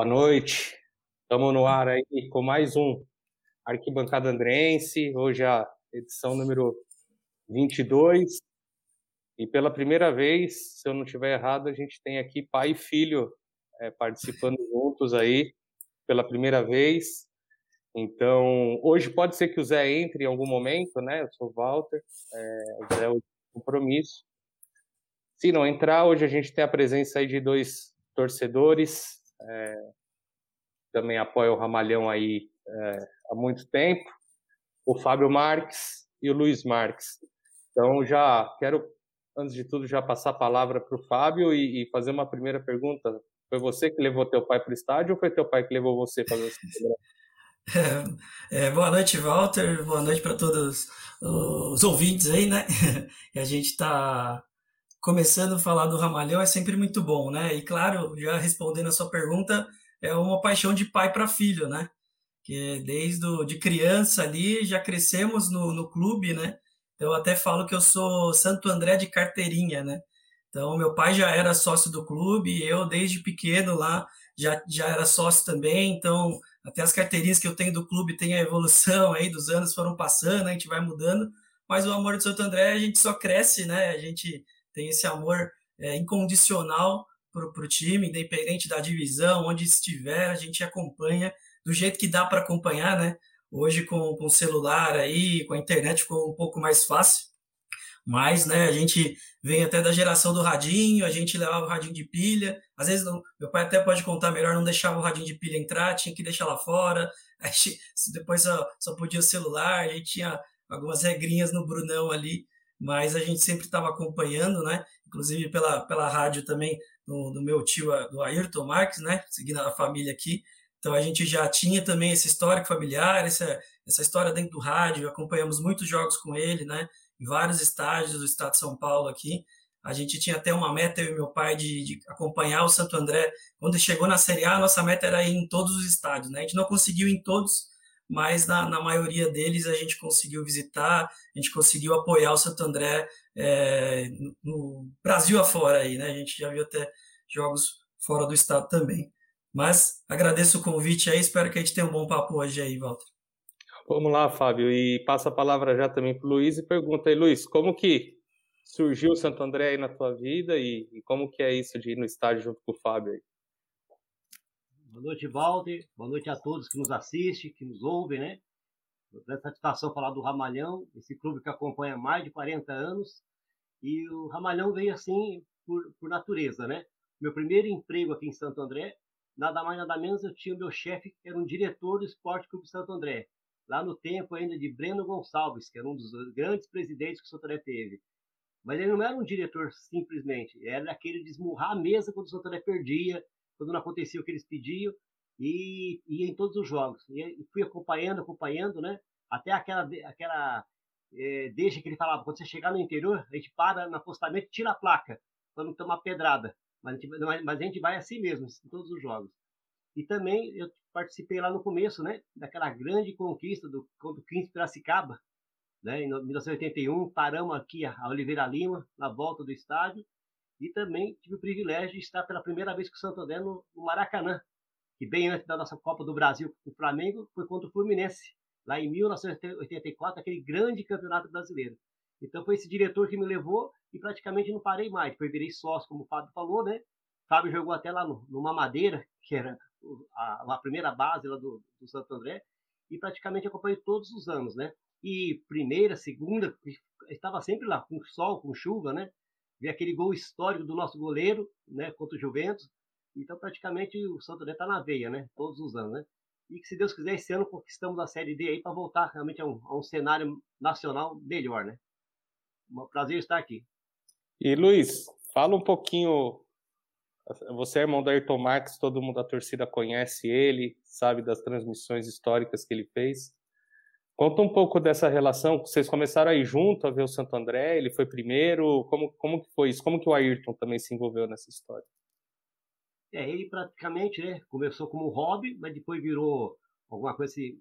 Boa noite. Estamos no ar aí com mais um Arquibancada Andrense. Hoje a edição número 22. E pela primeira vez, se eu não estiver errado, a gente tem aqui pai e filho é, participando juntos aí pela primeira vez. Então, hoje pode ser que o Zé entre em algum momento, né? Eu sou o Walter, é, o Zé é o compromisso. Se não entrar, hoje a gente tem a presença aí de dois torcedores, é, também apoia o Ramalhão aí é, há muito tempo, o Fábio Marques e o Luiz Marques. Então, já quero, antes de tudo, já passar a palavra para o Fábio e, e, fazer uma primeira pergunta. Foi você que levou teu pai para o estádio ou foi teu pai que levou você para o estádio? É, boa noite, Walter. Boa noite para todos os ouvintes aí, né? E a gente está começando a falar do Ramalhão, é sempre muito bom, né? E claro, já respondendo a sua pergunta, é uma paixão de pai para filho, né? Que desde do, de criança ali já crescemos no, no clube, né? Eu até falo que eu sou Santo André de carteirinha, né? Então, meu pai já era sócio do clube, eu desde pequeno lá já, já era sócio também, então até as carteirinhas que eu tenho do clube tem a evolução aí dos anos foram passando, a gente vai mudando, mas o amor de Santo André a gente só cresce, né? A gente tem esse amor é, incondicional para o time, independente da divisão, onde estiver, a gente acompanha do jeito que dá para acompanhar, né? Hoje com, com o celular aí, com a internet ficou um pouco mais fácil, mas, né, a gente vem até da geração do radinho, a gente levava o radinho de pilha, às vezes não, meu pai até pode contar melhor, não deixava o radinho de pilha entrar, tinha que deixar lá fora, depois só, só podia o celular, a gente tinha algumas regrinhas no Brunão ali, mas a gente sempre estava acompanhando, né? Inclusive pela, pela rádio também, do, do meu tio, do Ayrton Marques, né? Seguindo a família aqui. Então a gente já tinha também esse histórico familiar, essa, essa história dentro do rádio, acompanhamos muitos jogos com ele, né? Em vários estádios do estado de São Paulo aqui. A gente tinha até uma meta, eu e meu pai, de, de acompanhar o Santo André. Quando chegou na Série A, a nossa meta era ir em todos os estádios, né? A gente não conseguiu ir em todos, mas na, na, maioria deles a gente conseguiu visitar, a gente conseguiu apoiar o Santo André é, no Brasil afora aí, né? A gente já viu até jogos fora do estado também. Mas agradeço o convite aí, espero que a gente tenha um bom papo hoje aí, Walter. Vamos lá, Fábio, e passa a palavra já também para o Luiz e pergunta aí, Luiz, como que surgiu o Santo André aí na tua vida e, e como que é isso de ir no estádio junto com o Fábio aí? Boa noite, Walter. Boa noite a todos que nos assistem, que nos ouvem, né? É satisfação falar do Ramalhão, esse clube que acompanha mais de 40 anos. E o Ramalhão veio assim por, por natureza, né? Meu primeiro emprego aqui em Santo André, nada mais nada menos, eu tinha meu chefe, que era um diretor do Esporte Clube Santo André. Lá no tempo ainda de Breno Gonçalves, que era um dos grandes presidentes que o Santo André teve. Mas ele não era um diretor simplesmente, era aquele de esmurrar a mesa quando o Santo André perdia, quando não acontecia o que eles pediam, e ia em todos os jogos. E fui acompanhando, acompanhando, né? Até aquela, aquela é, deixa que ele falava, quando você chegar no interior, a gente para no apostamento e tira a placa, para não tomar pedrada. Mas a, gente, mas a gente vai assim mesmo, em todos os jogos. E também eu participei lá no começo, né? Daquela grande conquista do, contra o 15 Piracicaba, né? Em 1981, paramos aqui a Oliveira Lima, na volta do estádio, e também tive o privilégio de estar pela primeira vez com o Santo André no, no Maracanã, que bem antes da nossa Copa do Brasil com o Flamengo, foi contra o Fluminense, lá em 1984, aquele grande campeonato brasileiro. Então foi esse diretor que me levou e praticamente não parei mais. Depois virei sócio, como o Fábio falou, né? O Fábio jogou até lá no, numa madeira, que era a, a primeira base lá do, do, Santo André, e praticamente acompanhei todos os anos, né? E primeira, segunda, estava sempre lá, com sol, com chuva, né? Ver aquele gol histórico do nosso goleiro, né, contra o Juventus. Então, praticamente, o Santo está na veia, né, todos os anos, né. E que, se Deus quiser, esse ano conquistamos a Série D aí para voltar realmente a um, a um, cenário nacional melhor, né. Um prazer estar aqui. E, Luiz, fala um pouquinho... Você é irmão do Ayrton Marques, todo mundo da torcida conhece ele, sabe das transmissões históricas que ele fez. Conta um pouco dessa relação, vocês começaram aí junto a ver o Santo André, ele foi primeiro, como, como que foi isso? Como que o Ayrton também se envolveu nessa história? É, ele praticamente, né, começou como um hobby, mas depois virou alguma coisa assim,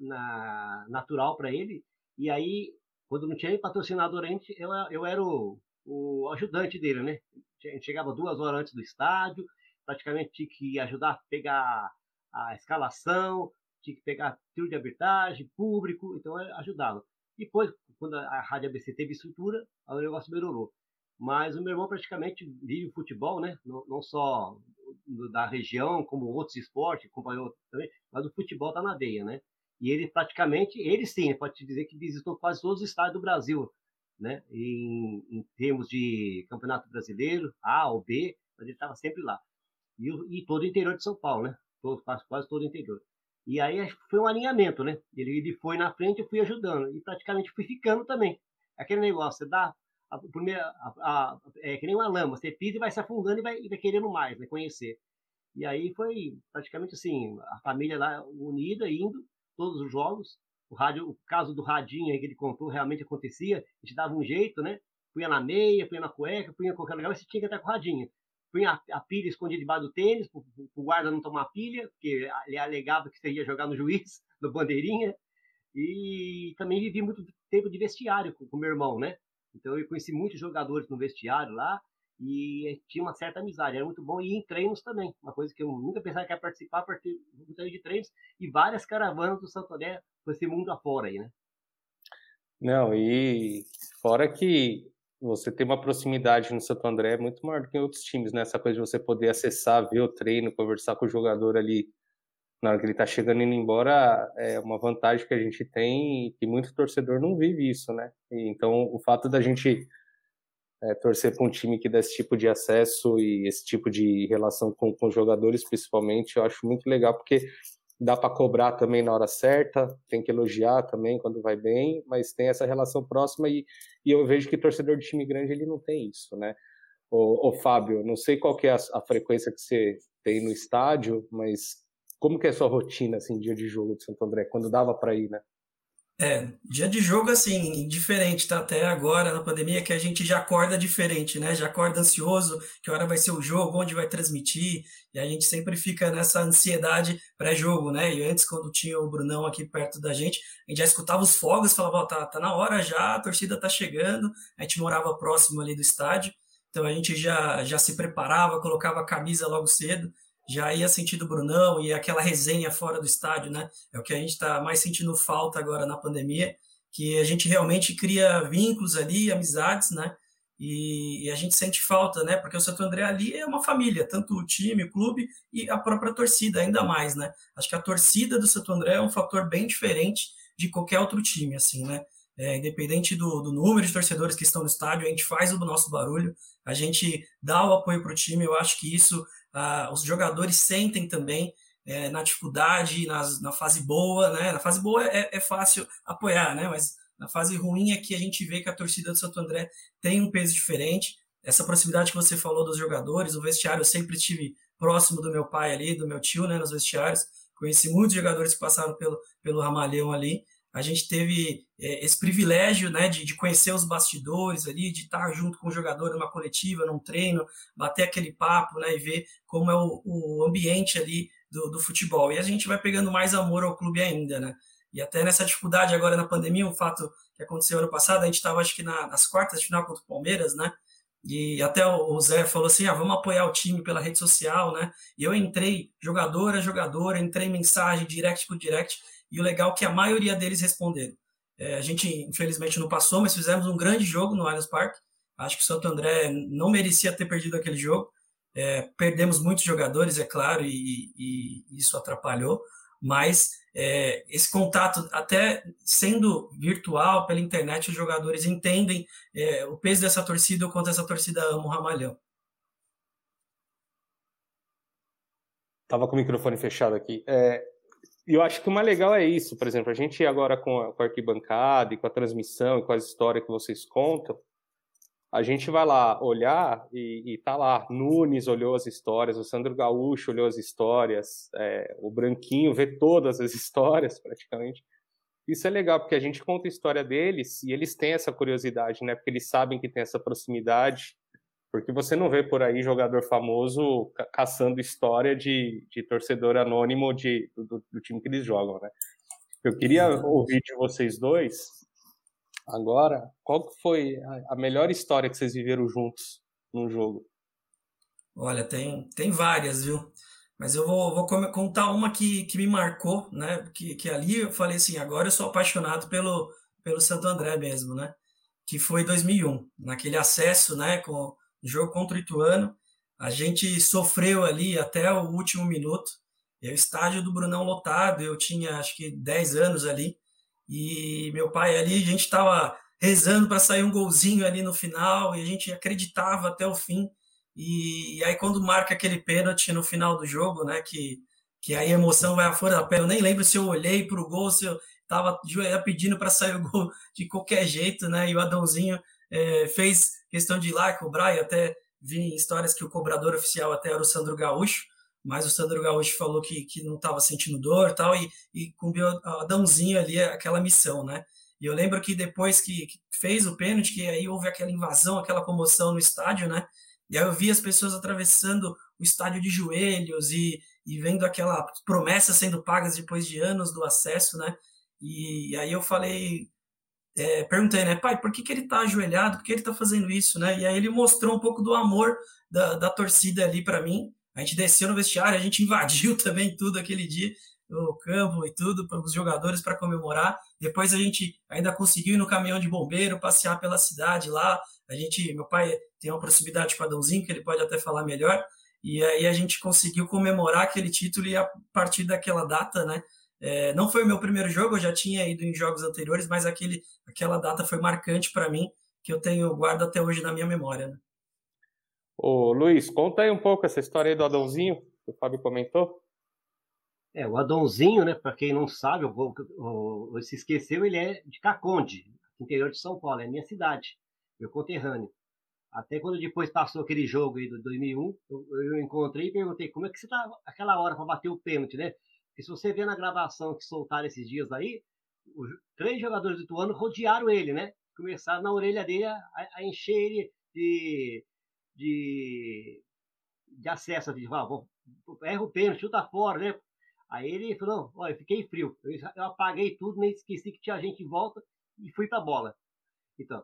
na, natural para ele, e aí, quando não tinha patrocinador antes, eu, eu era o, o ajudante dele, né? A gente chegava duas horas antes do estádio, praticamente tinha que ajudar a pegar a escalação, tinha que pegar trio de arbitragem, público, então ajudava. Depois, quando a Rádio ABC teve estrutura, o negócio melhorou. Mas o meu irmão praticamente vive o futebol, né? Não, não só da região, como outros esportes, acompanhou também, mas o futebol tá na veia, né? E ele praticamente, ele sim, pode te dizer que visitou quase todos os estados do Brasil, né? Em, em termos de campeonato brasileiro, A ou B, mas ele estava sempre lá. E, e, todo o interior de São Paulo, né? Todo, quase, quase todo o interior. E aí foi um alinhamento, né? Ele, ele foi na frente, eu fui ajudando. E praticamente fui ficando também. Aquele negócio, você dá a primeira, a, a, é que nem uma lama, você pisa e vai se afundando e vai, e vai querendo mais, né? Conhecer. E aí foi praticamente assim, a família lá unida, indo, todos os jogos. O, rádio, o caso do radinho aí que ele contou realmente acontecia, a gente dava um jeito, né? Punha na meia, punha na cueca, punha em qualquer lugar, mas você tinha que estar com o radinho. Punha a, a pilha escondida debaixo do tênis, para o guarda não tomar pilha, porque ele alegava que você ia jogar no juiz, no bandeirinha. E também vivi muito tempo de vestiário com o meu irmão, né? Então eu conheci muitos jogadores no vestiário lá e tinha uma certa amizade, era muito bom. E em treinos também, uma coisa que eu nunca pensava que ia participar, participei de treinos e várias caravanas do Santo André com esse mundo afora aí, né? Não, e fora que você tem uma proximidade no Santo André muito maior do que em outros times, né? Essa coisa de você poder acessar, ver o treino, conversar com o jogador ali na hora que ele está chegando indo embora, é uma vantagem que a gente tem e que muito torcedor não vive isso, né? E, então, o fato da gente é, torcer para um time que dá esse tipo de acesso e esse tipo de relação com, com os jogadores, principalmente, eu acho muito legal, porque dá para cobrar também na hora certa, tem que elogiar também quando vai bem, mas tem essa relação próxima e, e eu vejo que torcedor de time grande ele não tem isso, né? O, Fábio, não sei qual que é a, a frequência que você tem no estádio, mas como que é a sua rotina, assim, dia de jogo de Santo André, quando dava para ir, né? É, dia de jogo, assim, diferente, tá? Até agora, na pandemia, que a gente já acorda diferente, né? Já acorda ansioso, que hora vai ser o jogo, onde vai transmitir, e a gente sempre fica nessa ansiedade pré-jogo, né? E antes, quando tinha o Brunão aqui perto da gente, a gente já escutava os fogos, falava, ó, tá, tá na hora já, a torcida tá chegando, a gente morava próximo ali do estádio, então a gente já, já se preparava, colocava a camisa logo cedo, já ia sentindo Brunão e aquela resenha fora do estádio, né? É o que a gente está mais sentindo falta agora na pandemia, que a gente realmente cria vínculos ali, amizades, né? E, e, a gente sente falta, né? Porque o Santo André ali é uma família, tanto o time, o clube e a própria torcida, ainda mais, né? Acho que a torcida do Santo André é um fator bem diferente de qualquer outro time, assim, né? É, independente do, do, número de torcedores que estão no estádio, a gente faz o nosso barulho, a gente dá o apoio para o time. Eu acho que isso ah, os jogadores sentem também é, na dificuldade, nas, na fase boa, né? Na fase boa é, é, fácil apoiar, né? Mas na fase ruim é que a gente vê que a torcida do Santo André tem um peso diferente. Essa proximidade que você falou dos jogadores, o vestiário eu sempre tive próximo do meu pai ali, do meu tio, né? Nos vestiários. Conheci muitos jogadores que passaram pelo, pelo Ramalhão ali a gente teve é, esse privilégio né, de, de, conhecer os bastidores ali, de estar junto com o jogador numa coletiva, num treino, bater aquele papo né, e ver como é o, o ambiente ali do, do, futebol. E a gente vai pegando mais amor ao clube ainda, né? E até nessa dificuldade agora na pandemia, um fato que aconteceu ano passado, a gente estava acho que na, nas quartas de final contra o Palmeiras, né? E até o Zé falou assim: ah, vamos apoiar o time pela rede social, né? E eu entrei jogador a jogador, entrei mensagem direct por direct e o legal é que a maioria deles responderam. É, a gente, infelizmente, não passou, mas fizemos um grande jogo no Allianz Parque. Acho que o Santo André não merecia ter perdido aquele jogo. É, perdemos muitos jogadores, é claro, e, e isso atrapalhou, mas é, esse contato, até sendo virtual, pela internet, os jogadores entendem é, o peso dessa torcida, o quanto essa torcida ama o Ramalhão. Tava com o microfone fechado aqui. É, e eu acho que o mais legal é isso, por exemplo, a gente agora com a, com a arquibancada e com a transmissão e com as histórias que vocês contam, a gente vai lá olhar e, e tá lá, Nunes olhou as histórias, o Sandro Gaúcho olhou as histórias, é, o Branquinho vê todas as histórias praticamente. Isso é legal, porque a gente conta a história deles e eles têm essa curiosidade, né? Porque eles sabem que tem essa proximidade porque você não vê por aí jogador famoso caçando história de, de torcedor anônimo de, do, do, time que eles jogam, né? Eu queria ouvir de vocês dois agora qual foi a melhor história que vocês viveram juntos num jogo. Olha, tem, tem várias, viu? Mas eu vou, vou contar uma que, que me marcou, né? Que, que ali eu falei assim, agora eu sou apaixonado pelo, pelo Santo André mesmo, né? Que foi 2001, naquele acesso, né? Com jogo contra o Ituano. A gente sofreu ali até o último minuto. E o estádio do Brunão lotado, eu tinha acho que 10 anos ali. E meu pai ali, a gente estava rezando para sair um golzinho ali no final e a gente acreditava até o fim. E, e, aí quando marca aquele pênalti no final do jogo, né, que, que aí a emoção vai à fora da pele, eu nem lembro se eu olhei para o gol, se eu estava pedindo para sair o gol de qualquer jeito, né, e o Adãozinho é, fez questão de ir lá cobrar, e até vi histórias que o cobrador oficial até era o Sandro Gaúcho, mas o Sandro Gaúcho falou que, que não estava sentindo dor tal, e, e cumpriu Adãozinho ali aquela missão, né, e eu lembro que depois que, que fez o pênalti, que aí houve aquela invasão, aquela comoção no estádio, né, e aí eu vi as pessoas atravessando o estádio de joelhos e, e vendo aquela promessa sendo pagas depois de anos do acesso, né? E, e aí eu falei, é, perguntei, né, pai, por que, que ele está ajoelhado? Por que ele está fazendo isso, né? E aí ele mostrou um pouco do amor da, da torcida ali para mim. A gente desceu no vestiário, a gente invadiu também tudo aquele dia, o campo e tudo, para os jogadores para comemorar. Depois a gente ainda conseguiu ir no caminhão de bombeiro, passear pela cidade lá. A gente, meu pai tem uma proximidade com o Adãozinho, que ele pode até falar melhor. E aí a gente conseguiu comemorar aquele título e a partir daquela data, né? É, não foi o meu primeiro jogo, eu já tinha ido em jogos anteriores, mas aquele, aquela data foi marcante para mim, que eu tenho guardo até hoje na minha memória. Né? Ô, Luiz, conta aí um pouco essa história aí do Adãozinho, que o Fábio comentou. É, o Adãozinho, né, para quem não sabe, ou, ou, se esqueceu, ele é de Caconde, interior de São Paulo, é minha cidade, meu conterrâneo. Até quando depois passou aquele jogo aí do 2001, eu, eu encontrei e perguntei como é que você tá aquela hora para bater o pênalti, né? Porque se você vê na gravação que soltaram esses dias aí, os três jogadores do Ituano rodearam ele, né? Começaram na orelha dele a, a encher ele de, de, de acesso, de, ah, erra o pênalti, chuta fora, né? Aí ele falou, olha, eu fiquei frio, eu, eu apaguei tudo, nem esqueci que tinha gente em volta e fui para a bola. Então,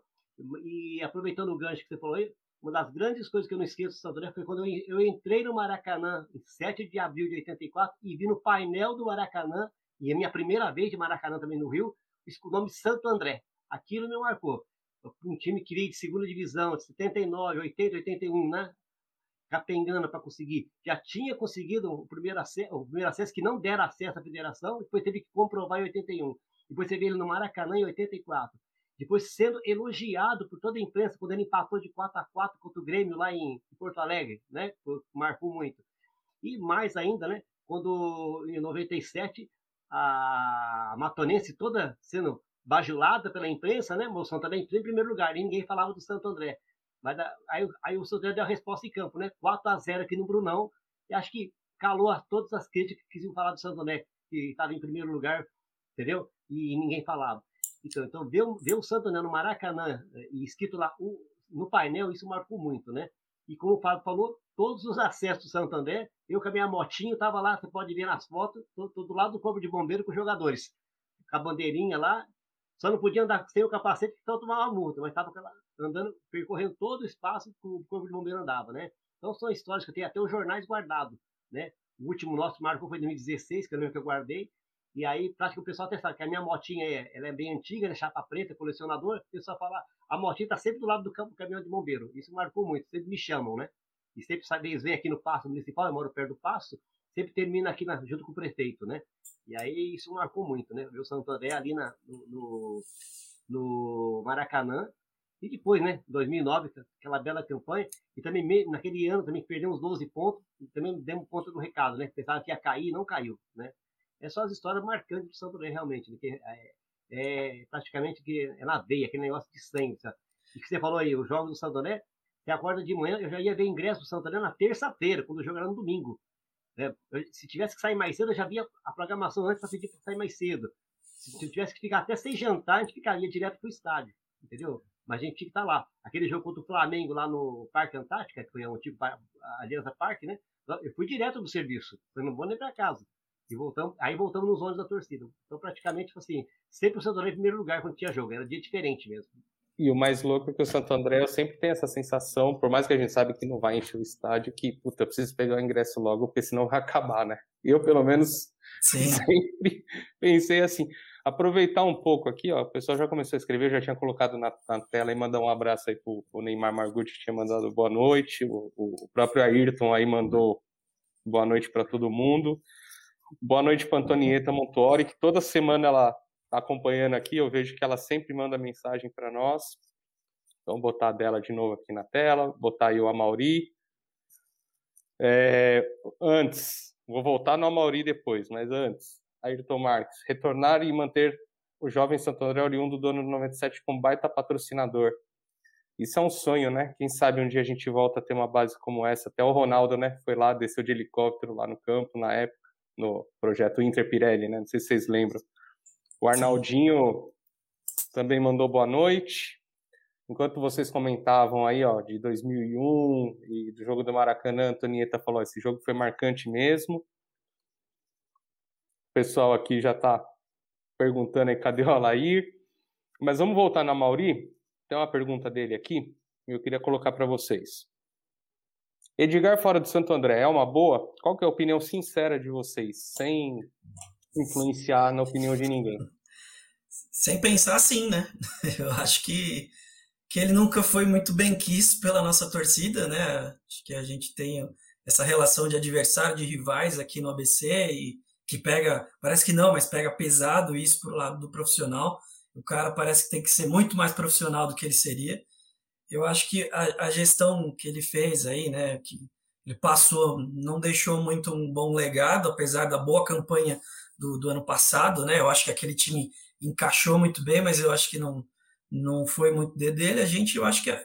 e aproveitando o gancho que você falou aí, uma das grandes coisas que eu não esqueço Santo André foi quando eu, entrei no Maracanã em 7 de abril de 84 e vi no painel do Maracanã, e a minha primeira vez de Maracanã também no Rio, o nome Santo André. Aquilo me marcou. Um time que veio de segunda divisão, de 79, 80, 81, né? Capengando para conseguir. Já tinha conseguido o primeiro, acesso, o primeiro acesso, que não deram acesso à federação, depois teve que comprovar em 81. Depois você vê ele no Maracanã em 84 depois sendo elogiado por toda a imprensa quando ele empatou de 4 a 4 contra o Grêmio lá em Porto Alegre, né? Marcou muito. E mais ainda, né? Quando em 97 a Matonense toda sendo bajulada pela imprensa, né? O Santo André em primeiro lugar, e ninguém falava do Santo André. Mas aí, aí o Santo André deu a resposta em campo, né? 4 a 0 aqui no Brunão. E acho que calou a todas as críticas que quisiam falar do Santo André, que estava em primeiro lugar, entendeu? E ninguém falava. Então, então ver, ver o Santander no Maracanã eh, e escrito lá no painel, isso marcou muito, né? E como o Fábio falou, todos os acessos do Santander, eu com a minha motinha estava lá, você pode ver nas fotos, tô, do lado do corpo de bombeiro com os jogadores. Com a bandeirinha lá, só não podia andar sem o capacete, então tomava uma multa, mas estava andando, percorrendo todo o espaço que o corpo de bombeiro andava, né? Então são histórias que eu tenho até os jornais guardados, né? O último nosso marcou foi em 2016, que é o que eu guardei, e aí, que o pessoal até sabe que a minha motinha é, ela é bem antiga, né, chapa preta, colecionador. O pessoal fala, a motinha tá sempre do lado do campo do caminhão de bombeiro. Isso marcou muito, sempre me chamam, né? E sempre sabe, eles vêm aqui no Passo Municipal, eu moro perto do Passo, sempre termina aqui na, junto com o prefeito, né? E aí isso marcou muito, né? Ver o Santo André ali na, no, no, Maracanã. E depois, né, 2009, aquela bela campanha, e também naquele ano também perdemos 12 pontos, e também demos ponto do recado, né? Pensava que ia cair não caiu, né? É só as histórias marcantes do Santo realmente, né? que é, é, praticamente que é na veia, aquele negócio de sangue, sabe? E que você falou aí, os jogos do Santo André, você acorda de manhã, eu já ia ver ingresso do Santo André na terça-feira, quando o jogo era no domingo. Né? Eu, se tivesse que sair mais cedo, eu já via a programação antes para pedir para sair mais cedo. Se tivesse que ficar até sem jantar, a gente ficaria direto para o estádio, entendeu? Mas a gente tinha que estar tá lá. Aquele jogo contra o Flamengo lá no Parque Antártica, que foi um tipo Aliança Parque, né? Eu fui direto do serviço, eu não vou nem para casa. E voltamos, aí voltamos nos ônibus da torcida. Então, praticamente, tipo assim, sempre o Santo André em primeiro lugar quando tinha jogo. Era dia diferente mesmo. E o mais louco é que o Santo André eu sempre tenho essa sensação, por mais que a gente sabe que não vai encher o estádio, que, puta, eu preciso pegar o ingresso logo, porque senão vai acabar, né? Eu, pelo menos, Sim. sempre pensei assim, aproveitar um pouco aqui, ó, o pessoal já começou a escrever, já tinha colocado na, na tela e mandar um abraço aí pro, pro Neymar Margutti, que tinha mandado boa noite, o, o próprio Ayrton aí mandou boa noite para todo mundo. Boa noite para Antonieta Montuori, que toda semana ela Tá acompanhando aqui, eu vejo que ela sempre manda mensagem para nós. Então, botar dela de novo aqui na tela, botar aí o Amauri. É, antes, vou voltar no Amauri depois, mas antes, Ayrton Marques, retornar e manter o jovem Santo André oriundo do do 97 como baita patrocinador. Isso é um sonho, né? Quem sabe um dia a gente volta a ter uma base como essa. Até o Ronaldo, né? Foi lá, desceu de helicóptero lá no campo, na época, no projeto Inter Pirelli, né? Não sei se vocês lembram. O Arnaldinho também mandou boa noite. Enquanto vocês comentavam aí, ó, de 2001 e do jogo do Maracanã, a Antonieta falou: esse jogo foi marcante mesmo. O pessoal aqui já está perguntando aí, cadê o Alair? Mas vamos voltar na Mauri. Tem uma pergunta dele aqui, e eu queria colocar para vocês. Edgar fora do Santo André é uma boa? Qual que é a opinião sincera de vocês, sem influenciar na opinião de ninguém. Sem pensar assim, né? Eu acho que, que ele nunca foi muito bem quis pela nossa torcida, né? Acho que a gente tem essa relação de adversário, de rivais aqui no ABC e que pega, parece que não, mas pega pesado isso pro lado do profissional. O cara parece que tem que ser muito mais profissional do que ele seria. Eu acho que a, a gestão que ele fez aí, né, que ele passou, não deixou muito um bom legado, apesar da boa campanha do, do ano passado, né? Eu acho que aquele time encaixou muito bem, mas eu acho que não, não foi muito dele. A gente, eu acho que a,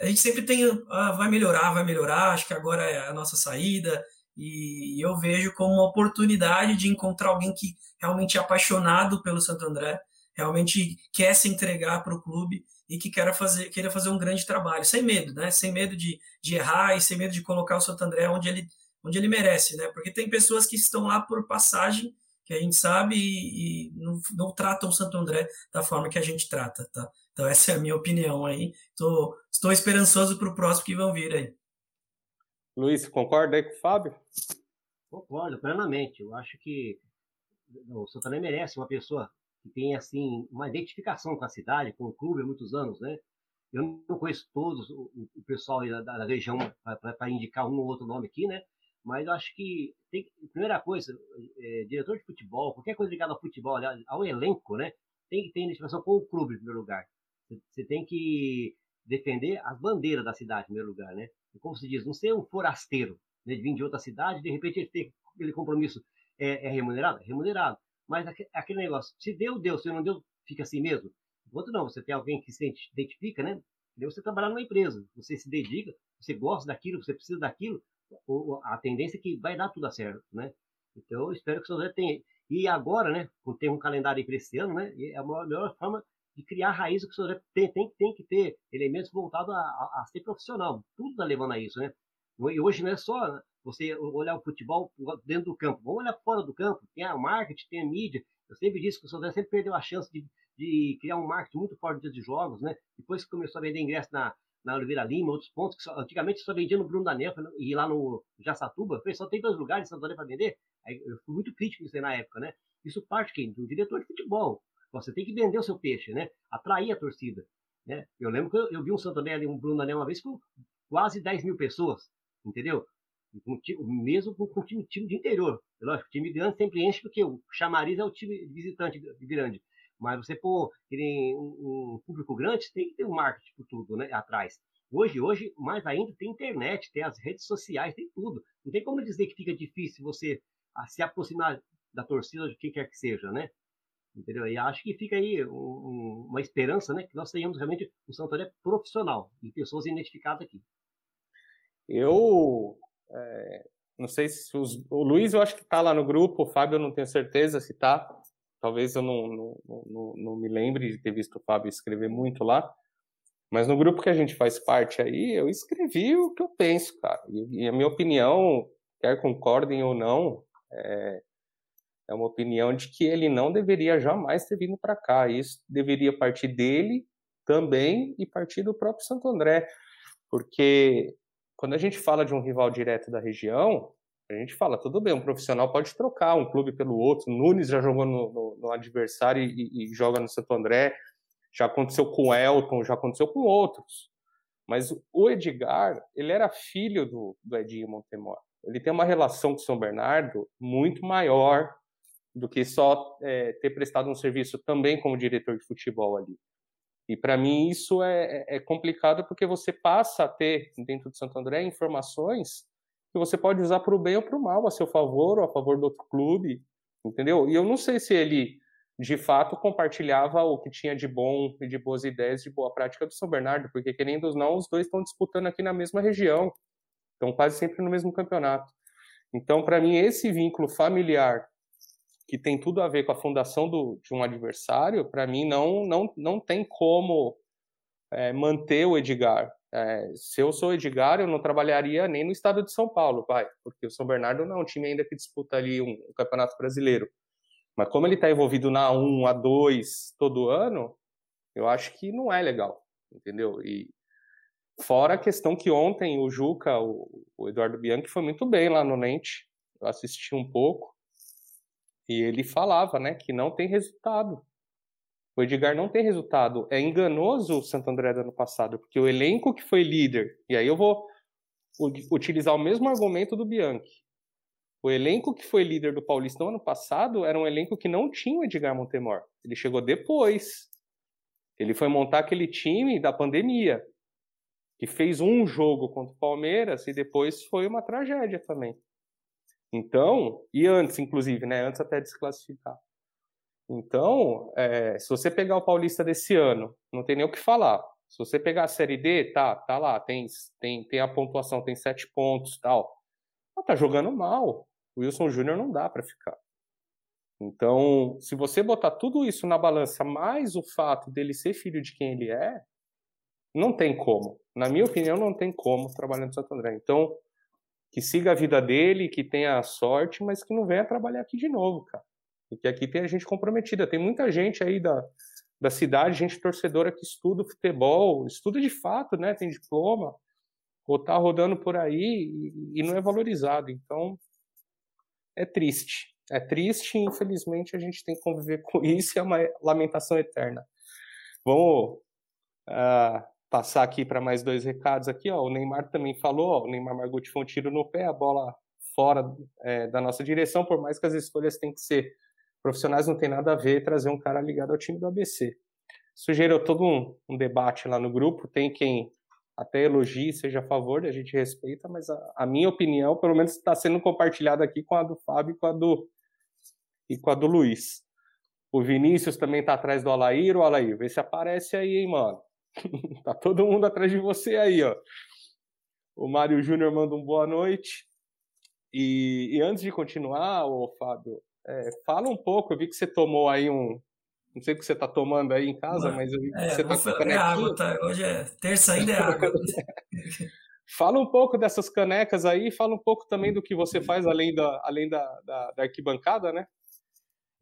a gente sempre tem, ah, vai melhorar, vai melhorar. Acho que agora é a nossa saída e eu vejo como uma oportunidade de encontrar alguém que realmente é apaixonado pelo Santo André, realmente quer se entregar para o clube e que queira fazer, queira fazer um grande trabalho, sem medo, né? Sem medo de, de errar e sem medo de colocar o Santo André onde ele, onde ele merece, né? Porque tem pessoas que estão lá por passagem que a gente sabe e, e não, não, tratam o Santo André da forma que a gente trata, tá? Então essa é a minha opinião aí. Tô, estou esperançoso para o próximo que vão vir aí. Luiz, concorda aí com o Fábio? Concordo plenamente. Eu acho que o Santo André merece uma pessoa que tenha assim uma identificação com a cidade, com o clube há muitos anos, né? Eu não conheço todos o, o pessoal da, da região para indicar um ou outro nome aqui, né? Mas eu acho que, tem, primeira coisa, é, diretor de futebol, qualquer coisa ligada ao futebol, ao elenco, né? Tem que ter identificação com o clube, em primeiro lugar. Você tem que defender as bandeiras da cidade, em primeiro lugar, né? E como se diz, não ser um forasteiro, né, de vir de outra cidade, de repente ele tem aquele compromisso é, é remunerado? É remunerado. Mas aquele negócio, se deu, deu, se não deu, fica assim mesmo. Enquanto não, você tem alguém que se identifica, né? Você trabalhar numa empresa, você se dedica, você gosta daquilo, você precisa daquilo, a tendência é que vai dar tudo certo, né? Então, eu espero que o São tenha. E agora, né, com ter um calendário para esse ano, né, é a melhor, forma de criar raiz que o tem, tem, tem que ter elementos voltados a, a, a, ser profissional. Tudo está levando a isso, né? E hoje não é só você olhar o futebol dentro do campo. Vamos olhar fora do campo. Tem a marketing, tem a mídia. Eu sempre disse que o José sempre perdeu a chance de, de criar um marketing muito forte de jogos, né? Depois que começou a vender ingresso na, na Oliveira Lima, outros pontos que só, antigamente só vendia no Bruno da e lá no Jaçatuba, só tem dois lugares em Santo André para vender. Aí eu fui muito crítico nisso aí na época, né? Isso parte quem? Do diretor de futebol. Você tem que vender o seu peixe, né? Atrair a torcida. Né? Eu lembro que eu, eu vi um Santo André ali, um Bruno da Neva uma vez com quase 10 mil pessoas, entendeu? Mesmo com, com time, de interior. Lógico, o time grande sempre enche porque o chamariz é o time visitante grande. Mas você pôr um, um público grande, tem que ter um marketing por tudo, né? Atrás. Hoje, hoje, mais ainda, tem internet, tem as redes sociais, tem tudo. Não tem como dizer que fica difícil você ah, se aproximar da torcida de quem quer que seja, né? Entendeu? E acho que fica aí um, uma esperança, né? Que nós tenhamos realmente um Santoria profissional e pessoas identificadas aqui. Eu é, não sei se os, o Luiz eu acho que está lá no grupo, o Fábio eu não tenho certeza se está. Talvez eu não, não, não, não me lembre de ter visto o Fábio escrever muito lá. Mas no grupo que a gente faz parte aí, eu escrevi o que eu penso, cara. E, e a minha opinião, quer concordem ou não, é, é uma opinião de que ele não deveria jamais ter vindo para cá. Isso deveria partir dele também e partir do próprio Santo André, porque quando a gente fala de um rival direto da região, a gente fala, tudo bem, um profissional pode trocar um clube pelo outro. Nunes já jogou no, no, no adversário e, e, joga no Santo André. Já aconteceu com o Elton, já aconteceu com outros. Mas o Edgar, ele era filho do, do Edinho Montemor. Ele tem uma relação com São Bernardo muito maior do que só é, ter prestado um serviço também como diretor de futebol ali. E para mim isso é, é, é complicado porque você passa a ter dentro do Santo André informações que você pode usar para o bem ou para o mal, a seu favor ou a favor do outro clube, entendeu? E eu não sei se ele, de fato, compartilhava o que tinha de bom e de boas ideias, de boa prática do São Bernardo, porque, querendo ou não, os dois estão disputando aqui na mesma região, estão quase sempre no mesmo campeonato. Então, para mim, esse vínculo familiar, que tem tudo a ver com a fundação do, de um adversário, para mim, não, não, não tem como é, manter o Edgar. É, se eu sou Edgar, eu não trabalharia nem no estado de São Paulo, vai, porque o São Bernardo não é um time ainda que disputa ali um, um campeonato brasileiro. Mas como ele está envolvido na 1, a 2 todo ano, eu acho que não é legal, entendeu? E fora a questão que ontem o Juca, o, o Eduardo Bianchi, foi muito bem lá no Nente, eu assisti um pouco, e ele falava, né, que não tem resultado. O Edgar não tem resultado. É enganoso o Santo André do ano passado, porque o elenco que foi líder, e aí eu vou utilizar o mesmo argumento do Bianchi. O elenco que foi líder do Paulista no ano passado era um elenco que não tinha o Edgar Montemor. Ele chegou depois. Ele foi montar aquele time da pandemia, que fez um jogo contra o Palmeiras e depois foi uma tragédia também. Então, e antes, inclusive, né? Antes até de se classificar. Então, é, se você pegar o Paulista desse ano, não tem nem o que falar. Se você pegar a Série D, tá, tá lá, tem, tem, tem a pontuação, tem sete pontos tal. Mas tá jogando mal. O Wilson Júnior não dá para ficar. Então, se você botar tudo isso na balança, mais o fato dele ser filho de quem ele é, não tem como. Na minha opinião, não tem como trabalhar no Santo André. Então, que siga a vida dele, que tenha sorte, mas que não venha trabalhar aqui de novo, cara. E que aqui tem a gente comprometida. Tem muita gente aí da, da cidade, gente torcedora que estuda futebol, estuda de fato, né? Tem diploma, ou tá rodando por aí e, e não é valorizado. Então, é triste. É triste e, infelizmente, a gente tem que conviver com isso e é uma lamentação eterna. Vamos uh, passar aqui para mais dois recados aqui. Ó. O Neymar também falou, ó, o Neymar Margutti foi um tiro no pé, a bola fora é, da nossa direção, por mais que as escolhas tenham que ser profissionais não tem nada a ver trazer um cara ligado ao time do ABC. Isso gerou todo um, um debate lá no grupo. Tem quem até elogie, seja a favor, a gente respeita, mas a, a minha opinião, pelo menos, está sendo compartilhada aqui com a do Fábio e com a do, e com a do Luiz. O Vinícius também está atrás do Alair. O Alair, vê se aparece aí, hein, mano. tá todo mundo atrás de você aí, ó. O Mário Júnior manda um boa noite. E, e antes de continuar, o Fábio, é, fala um pouco, eu vi que você tomou aí um. Não sei o que você está tomando aí em casa, mas eu vi que é, você está com é água, tá? Hoje é terça ainda é água. fala um pouco dessas canecas aí, fala um pouco também do que você faz além da, além da, da, da arquibancada, né?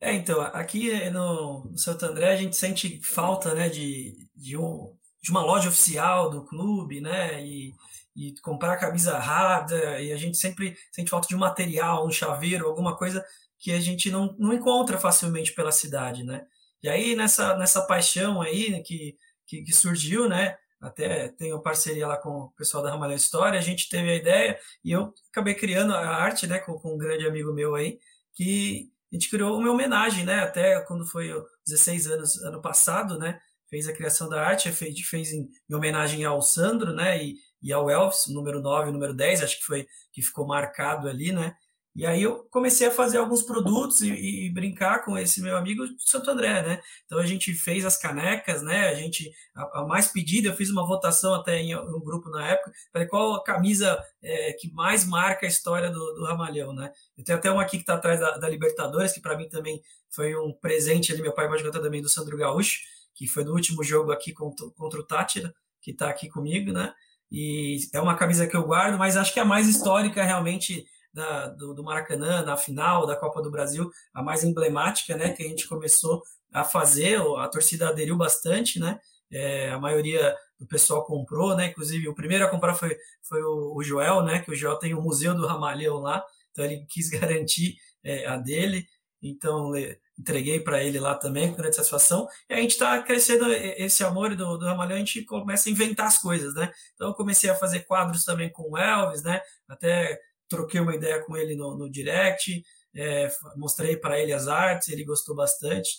É, então, aqui no, no Santo André a gente sente falta, né, de, de, um, de uma loja oficial do clube, né, e, e comprar camisa rápida, e a gente sempre sente falta de um material, um chaveiro, alguma coisa que a gente não, não encontra facilmente pela cidade, né? E aí, nessa, nessa paixão aí né, que, que, que, surgiu, né? Até tenho parceria lá com o pessoal da Ramalhão História, a gente teve a ideia e eu acabei criando a arte, né, com, com um grande amigo meu aí, que a gente criou uma homenagem, né? Até quando foi 16 anos, ano passado, né? Fez a criação da arte, fez, fez em, em homenagem ao Sandro, né? E, e ao Elvis, número 9 número 10, acho que foi que ficou marcado ali, né? E aí eu comecei a fazer alguns produtos e, e, brincar com esse meu amigo de Santo André, né? Então a gente fez as canecas, né? A gente a, a mais pedida, eu fiz uma votação até em um grupo na época, falei qual a camisa é, que mais marca a história do, do Ramalhão, né? Eu tenho até uma aqui que está atrás da, da, Libertadores, que para mim também foi um presente ali, meu pai pode contar também do Sandro Gaúcho, que foi do último jogo aqui contra, contra o Tátira, que está aqui comigo, né? E é uma camisa que eu guardo, mas acho que a mais histórica realmente da, do, do, Maracanã, na final da Copa do Brasil, a mais emblemática, né, que a gente começou a fazer, a torcida aderiu bastante, né, é, a maioria do pessoal comprou, né? Inclusive, o primeiro a comprar foi, foi o, o Joel, né? Que o Joel tem o Museu do Ramalhão lá, então ele quis garantir é, a dele, então entreguei para ele lá também, com grande satisfação. E a gente está crescendo esse amor do, do Ramalhão, a gente começa a inventar as coisas, né? Então eu comecei a fazer quadros também com o Elvis, né? Até troquei uma ideia com ele no, no direct, é, mostrei para ele as artes, ele gostou bastante.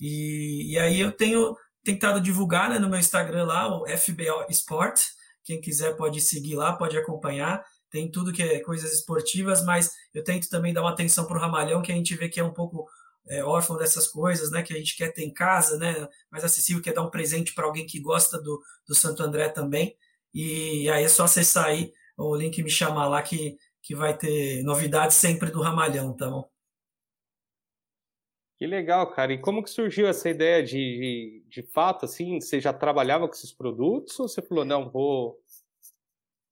E, e aí eu tenho tentado divulgar né, no meu Instagram lá, o FBO Sport. Quem quiser pode seguir lá, pode acompanhar. Tem tudo que é coisas esportivas, mas eu tento também dar uma atenção para o Ramalhão, que a gente vê que é um pouco é, órfão dessas coisas, né? Que a gente quer ter em casa, né? Mais acessível, quer dar um presente para alguém que gosta do, do Santo André também. E aí é só acessar aí o link me chamar lá que, que vai ter novidades sempre do Ramalhão, tá bom? Que legal, cara. E como que surgiu essa ideia de, de, de fato, assim, você já trabalhava com esses produtos ou você falou, não, vou,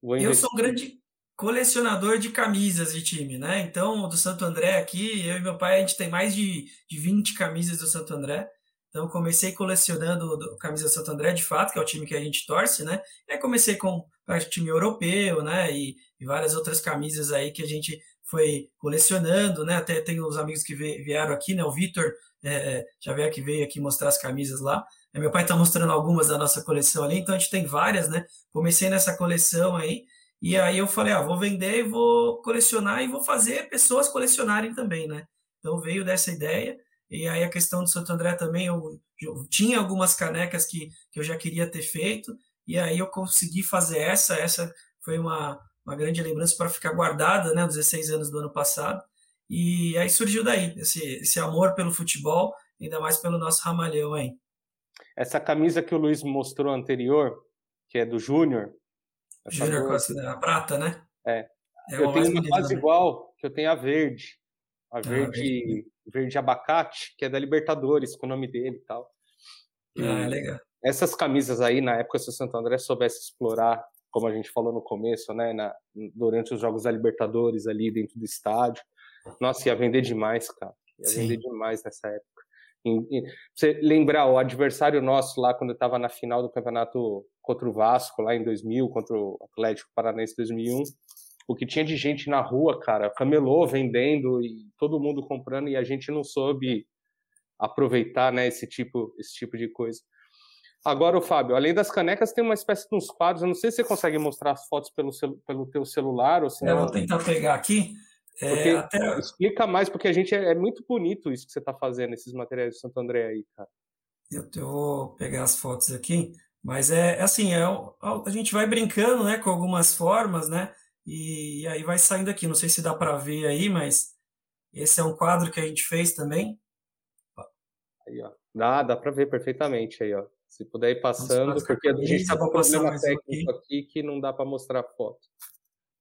vou Eu sou um grande colecionador de camisas de time, né? Então, do Santo André aqui, eu e meu pai, a gente tem mais de, de 20 camisas do Santo André. Então, comecei colecionando camisa do Santo André, de fato, que é o time que a gente torce, né? E aí comecei com o time europeu, né? E, e várias outras camisas aí que a gente foi colecionando, né? Até tem uns amigos que vieram aqui, né? O Vitor é, já veio aqui, veio aqui mostrar as camisas lá. É, meu pai está mostrando algumas da nossa coleção ali, então a gente tem várias, né? Comecei nessa coleção aí, e aí eu falei, ah, vou vender e vou colecionar e vou fazer pessoas colecionarem também, né? Então veio dessa ideia, e aí a questão do Santo André também, eu, eu tinha algumas canecas que, que eu já queria ter feito, e aí eu consegui fazer essa, essa foi uma, uma grande lembrança para ficar guardada, né, 16 anos do ano passado. E aí surgiu daí esse, esse amor pelo futebol, ainda mais pelo nosso ramalhão aí. Essa camisa que o Luiz mostrou anterior, que é do Júnior. Júnior com a prata, né? É. é eu tenho uma quase igual, que eu tenho a verde. A verde, ah, verde. abacate, que é da Libertadores, com o nome dele e tal. Ah, legal. Essas camisas aí, na época, se o Santo André soubesse explorar como a gente falou no começo, né, na, durante os Jogos da Libertadores ali dentro do estádio. Nossa, ia vender demais, cara. Ia Sim. vender demais nessa época. E, e, você lembrar, o adversário nosso lá, quando estava na final do campeonato contra o Vasco, lá em 2000, contra o Atlético Paranaense 2001, o que tinha de gente na rua, cara, camelô vendendo e todo mundo comprando e a gente não soube aproveitar, né, esse tipo, esse tipo de coisa. Agora, o Fábio, além das canecas, tem uma espécie de uns quadros. Eu não sei se você consegue mostrar as fotos pelo, pelo teu celular ou se Eu vou tentar pegar aqui. É, até... Explica mais, porque a gente é, é, muito bonito isso que você está fazendo, esses materiais de Santo André aí, cara. Eu, eu vou pegar as fotos aqui, mas é, é assim, é, a gente vai brincando, né, com algumas formas, né, e, e aí vai saindo aqui. Não sei se dá para ver aí, mas esse é um quadro que a gente fez também. Aí, ó. Dá, dá para ver perfeitamente aí, ó. Se puder ir passando, porque a gente está com um problema técnico aqui. aqui que não dá para mostrar foto.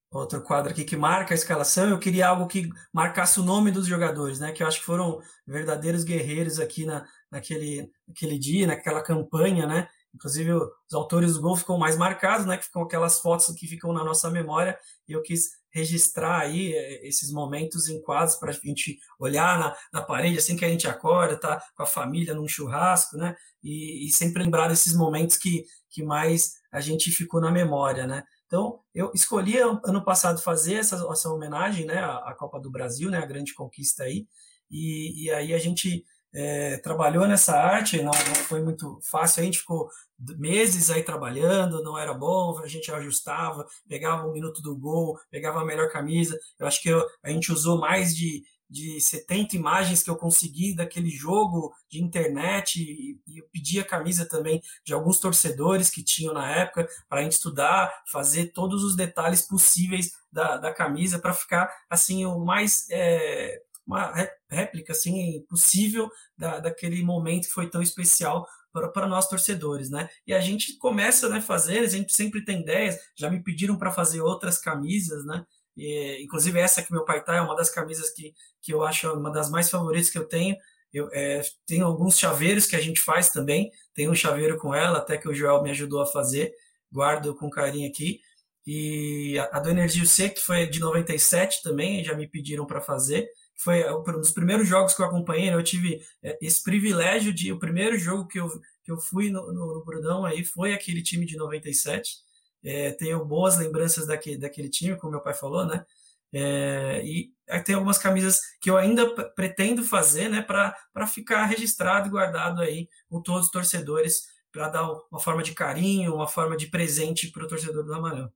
Outro quadro aqui que marca a escalação. Eu queria algo que marcasse o nome dos jogadores, né? Que eu acho que foram verdadeiros guerreiros aqui na, naquele, naquele dia, naquela campanha, né? Inclusive, os autores do gol ficam mais marcados, né? Que ficam aquelas fotos que ficam na nossa memória. E eu quis registrar aí eh, esses momentos em quadros para a gente olhar na, na, parede assim que a gente acorda, tá com a família num churrasco, né? E, e, sempre lembrar desses momentos que, que mais a gente ficou na memória, né? Então, eu escolhi ano passado fazer essa, essa homenagem, né, à, à Copa do Brasil, né, a grande conquista aí, e, e aí a gente é, trabalhou nessa arte, não, não, foi muito fácil, a gente ficou meses aí trabalhando, não era bom, a gente ajustava, pegava um minuto do gol, pegava a melhor camisa, eu acho que eu, a gente usou mais de, de 70 imagens que eu consegui daquele jogo de internet e, e eu pedi a camisa também de alguns torcedores que tinham na época para a gente estudar, fazer todos os detalhes possíveis da, da camisa para ficar assim o mais é, uma réplica assim possível da, daquele momento que foi tão especial para nós torcedores, né? E a gente começa né, fazer, a gente sempre tem ideias, já me pediram para fazer outras camisas, né? E, inclusive essa que meu pai tá é uma das camisas que, que eu acho uma das mais favoritas que eu tenho. Eu é, tenho alguns chaveiros que a gente faz também. Tem um chaveiro com ela, até que o Joel me ajudou a fazer. Guardo com carinho aqui. E a, a do Energia C, que foi de 97 também, já me pediram para fazer foi um dos primeiros jogos que eu acompanhei, né? eu tive é, esse privilégio de o primeiro jogo que eu, que eu fui no, no, no Brudão aí foi aquele time de 97. É, tenho boas lembranças daquele, daquele time, como meu pai falou, né? É, e tem algumas camisas que eu ainda pretendo fazer, né, para ficar registrado e guardado aí com todos os torcedores, para dar uma forma de carinho, uma forma de presente para o torcedor do Amarelo.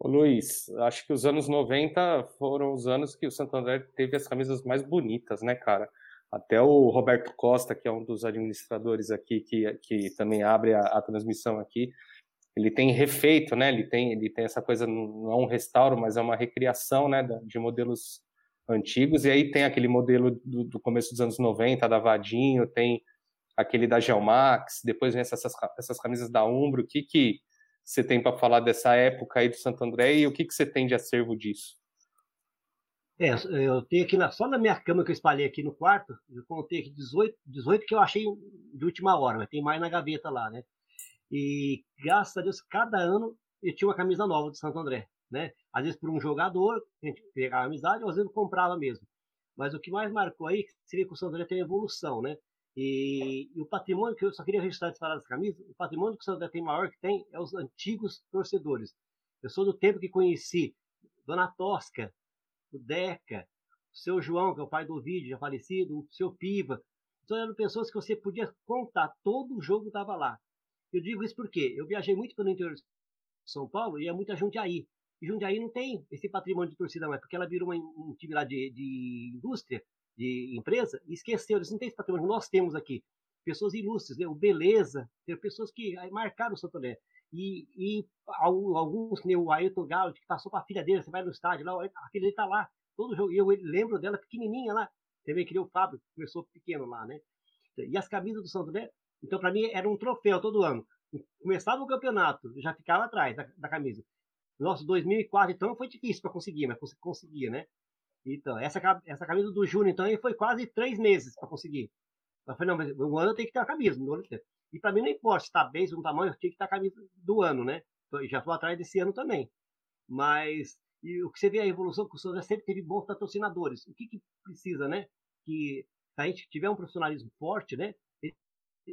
Ô Luiz, acho que os anos 90 foram os anos que o Santo André teve as camisas mais bonitas, né, cara? Até o Roberto Costa, que é um dos administradores aqui, que, que também abre a, a transmissão aqui, ele tem refeito, né? Ele tem, ele tem essa coisa, não é um restauro, mas é uma recriação, né, de modelos antigos. E aí tem aquele modelo do, do começo dos anos 90, da Vadinho, tem aquele da Gelmax, depois vem essas, essas camisas da Umbro. O que, que você tem para falar dessa época aí do Santo André e o que, que você tem de acervo disso? É, eu tenho aqui na, só na minha cama que eu espalhei aqui no quarto, eu contei aqui 18, 18 que eu achei de última hora, mas tem mais na gaveta lá, né? E graças a Deus, cada ano eu tinha uma camisa nova do Santo André, né? Às vezes por um jogador, a gente pegava amizade, ou às vezes comprava mesmo. Mas o que mais marcou aí, você vê que o Santo André tem evolução, né? E, e, o patrimônio, que eu só queria registrar de falar das camisas, o patrimônio que o Santo André tem maior que tem é os antigos torcedores. Eu sou do tempo que conheci Dona Tosca, o Deca, o seu João, que é o pai do vídeo, já falecido, o seu Piva. Então eram pessoas que você podia contar, todo o jogo estava lá. Eu digo isso porque eu viajei muito pelo interior de São Paulo e é muita Jundiaí. E Jundiaí não tem esse patrimônio de torcida mais, porque ela virou um, um time lá de, de indústria, de empresa, e esqueceu, eles não têm esse patrimônio que nós temos aqui. Pessoas ilustres, né? o Beleza, tem pessoas que marcaram o Santo. E, e alguns, que nem o Ailton Galo, que passou para a filha dele, você vai no estádio lá, a filha dele está lá, todo jogo. E eu lembro dela pequenininha lá. Também queria o Fábio, começou pequeno lá, né? E as camisas do Santo André, então para mim era um troféu todo ano. Começava o campeonato, já ficava atrás da, da camisa. Nosso 2004, então, foi difícil para conseguir, mas conseguia, né? Então, essa, essa camisa do Júnior, então, foi quase três meses para conseguir. Eu falei, não, mas um ano eu tenho que ter a camisa. E para mim não importa se está bem, mal, eu tenho que ter a camisa do ano, né? Então, já estou atrás desse ano também. Mas e o que você vê a evolução, que o Souza sempre teve bons patrocinadores. O que, que precisa, né? Que se a gente tiver um profissionalismo forte, né?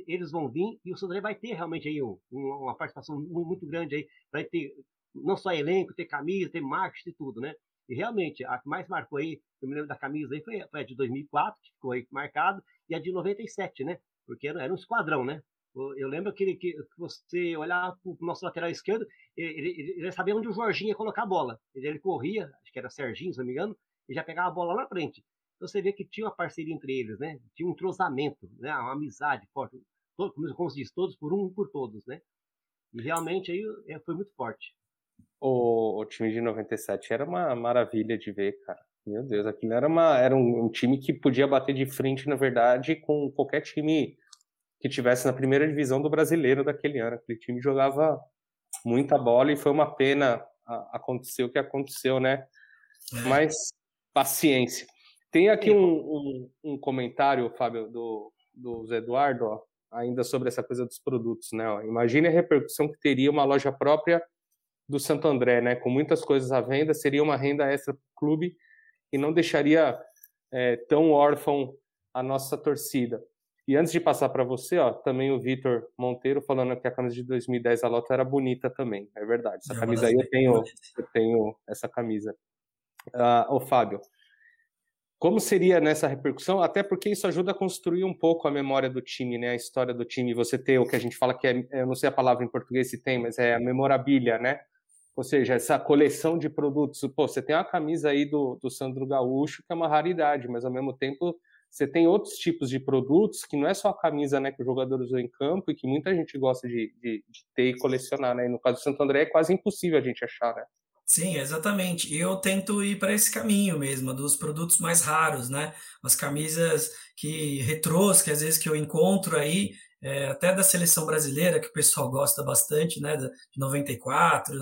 Eles vão vir e o Sodré vai ter realmente aí um, uma participação muito grande aí, vai ter não só elenco, ter camisa, ter marketing e tudo, né? E realmente, a que mais marcou aí, eu me lembro da camisa aí, foi, foi a de 2004, que ficou aí marcado, e a de 97, né? Porque era, era um esquadrão, né? Eu lembro que, que, você olhar para o nosso lateral esquerdo, ele, ele, ele, sabia onde o Jorginho ia colocar a bola. Ele, ele, corria, acho que era Serginho, se não me engano, e já pegava a bola lá na frente. Então você vê que tinha uma parceria entre eles, né? Tinha um entrosamento, né? uma amizade forte. Todo, como se diz, todos por um, por todos, né? E realmente aí é, foi muito forte. O, o, time de 97 era uma maravilha de ver, cara. Meu Deus, aquilo era, uma, era um, um, time que podia bater de frente, na verdade, com qualquer time que tivesse na primeira divisão do brasileiro daquele ano. Aquele time jogava muita bola e foi uma pena acontecer o que aconteceu, né? É. Mas paciência. Tem aqui um, um, um, comentário, Fábio, do, do Zé Eduardo, ó, ainda sobre essa coisa dos produtos, né? Ó. Imagine a repercussão que teria uma loja própria do Santo André, né? Com muitas coisas à venda, seria uma renda extra para o clube e não deixaria é, tão órfão a nossa torcida. E antes de passar para você, ó, também o Vitor Monteiro falando que a camisa de 2010 a Lota era bonita também. É verdade. Essa camisa aí eu tenho, eu tenho essa camisa. Uh, ô Fábio, como seria nessa repercussão? Até porque isso ajuda a construir um pouco a memória do time, né? A história do time. Você ter o que a gente fala que é, eu não sei a palavra em português se tem, mas é a memorabilia, né? Ou seja, essa coleção de produtos. Pô, você tem uma camisa aí do, do Sandro Gaúcho, que é uma raridade, mas ao mesmo tempo você tem outros tipos de produtos que não é só a camisa né, que o jogador usou em campo e que muita gente gosta de, de, de ter e colecionar. Né? E no caso do Santo André é quase impossível a gente achar. Né? Sim, exatamente. Eu tento ir para esse caminho mesmo, dos produtos mais raros, né? As camisas que retrôs, que às vezes que eu encontro aí, é, até da seleção brasileira, que o pessoal gosta bastante, né, de 94,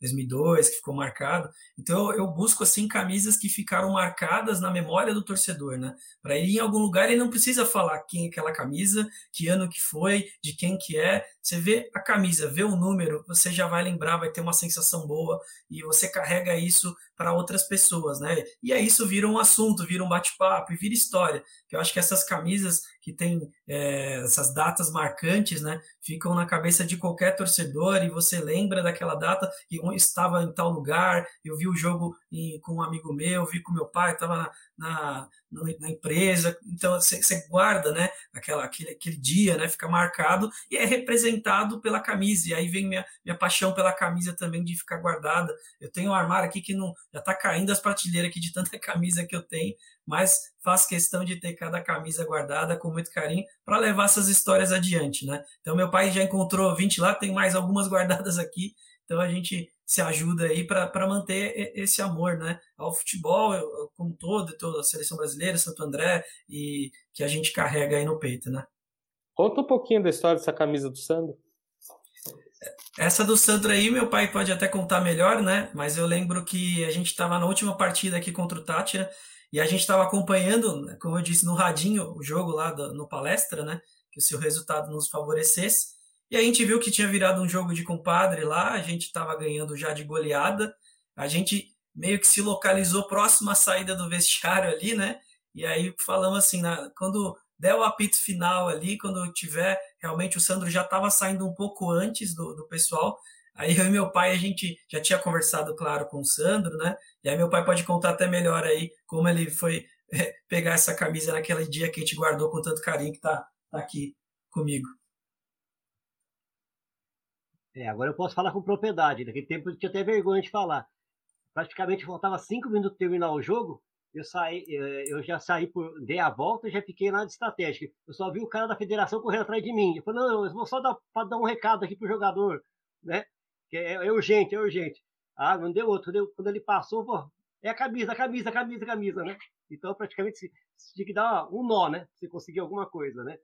2002, que ficou marcado. Então eu, busco assim camisas que ficaram marcadas na memória do torcedor, né? Para ir em algum lugar ele não precisa falar quem é aquela camisa, que ano que foi, de quem que é. Você vê a camisa, vê o número, você já vai lembrar, vai ter uma sensação boa e você carrega isso para outras pessoas, né? E aí isso vira um assunto, vira um bate-papo e vira história. Eu acho que essas camisas que tem é, essas datas marcantes, né? Ficam na cabeça de qualquer torcedor e você lembra daquela data e estava em tal lugar, eu vi o jogo em, com um amigo meu, vi com meu pai, estava na, na, na, empresa, então você, você guarda, né? Aquela, aquele, aquele dia, né? Fica marcado e é representado pela camisa. E aí vem minha, minha paixão pela camisa também de ficar guardada. Eu tenho um armário aqui que não já está caindo as prateleiras aqui de tanta camisa que eu tenho, mas faço questão de ter cada camisa guardada com muito carinho para levar essas histórias adiante, né? Então meu pai já encontrou 20 lá, tem mais algumas guardadas aqui, então a gente se ajuda aí para manter esse amor, né, ao futebol como todo, toda a seleção brasileira, Santo André e que a gente carrega aí no peito, né? Conta um pouquinho da história dessa camisa do Sandro. Essa do Sandro aí, meu pai pode até contar melhor, né? Mas eu lembro que a gente estava na última partida aqui contra o Tátira e a gente estava acompanhando, né, como eu disse, no radinho o jogo lá do, no palestra, né? Que se o resultado nos favorecesse. E a gente viu que tinha virado um jogo de compadre lá, a gente estava ganhando já de goleada. A gente meio que se localizou próximo à saída do vestiário ali, né? E aí falamos assim, na, quando der o apito final ali, quando tiver, realmente o Sandro já estava saindo um pouco antes do, do pessoal. Aí eu e meu pai, a gente já tinha conversado, claro, com o Sandro, né? E aí meu pai pode contar até melhor aí como ele foi é, pegar essa camisa naquele dia que a gente guardou com tanto carinho que tá, tá aqui comigo. É, agora eu posso falar com propriedade. Naquele tempo eu tinha até vergonha de falar. Praticamente faltava cinco minutos para terminar o jogo eu saí, eh, eu já saí por, dei a volta e já fiquei lá de estratégica. Eu só vi o cara da federação correndo atrás de mim. Eu falei, não, eu vou só dar, dar um recado aqui pro jogador, né? Que é, é, urgente, é urgente. Ah, não deu outro. Deu, quando ele passou, pô, é a camisa, camisa, camisa, camisa, né? Então, praticamente, você tinha que dar um nó, né? Pra você conseguir alguma coisa, né?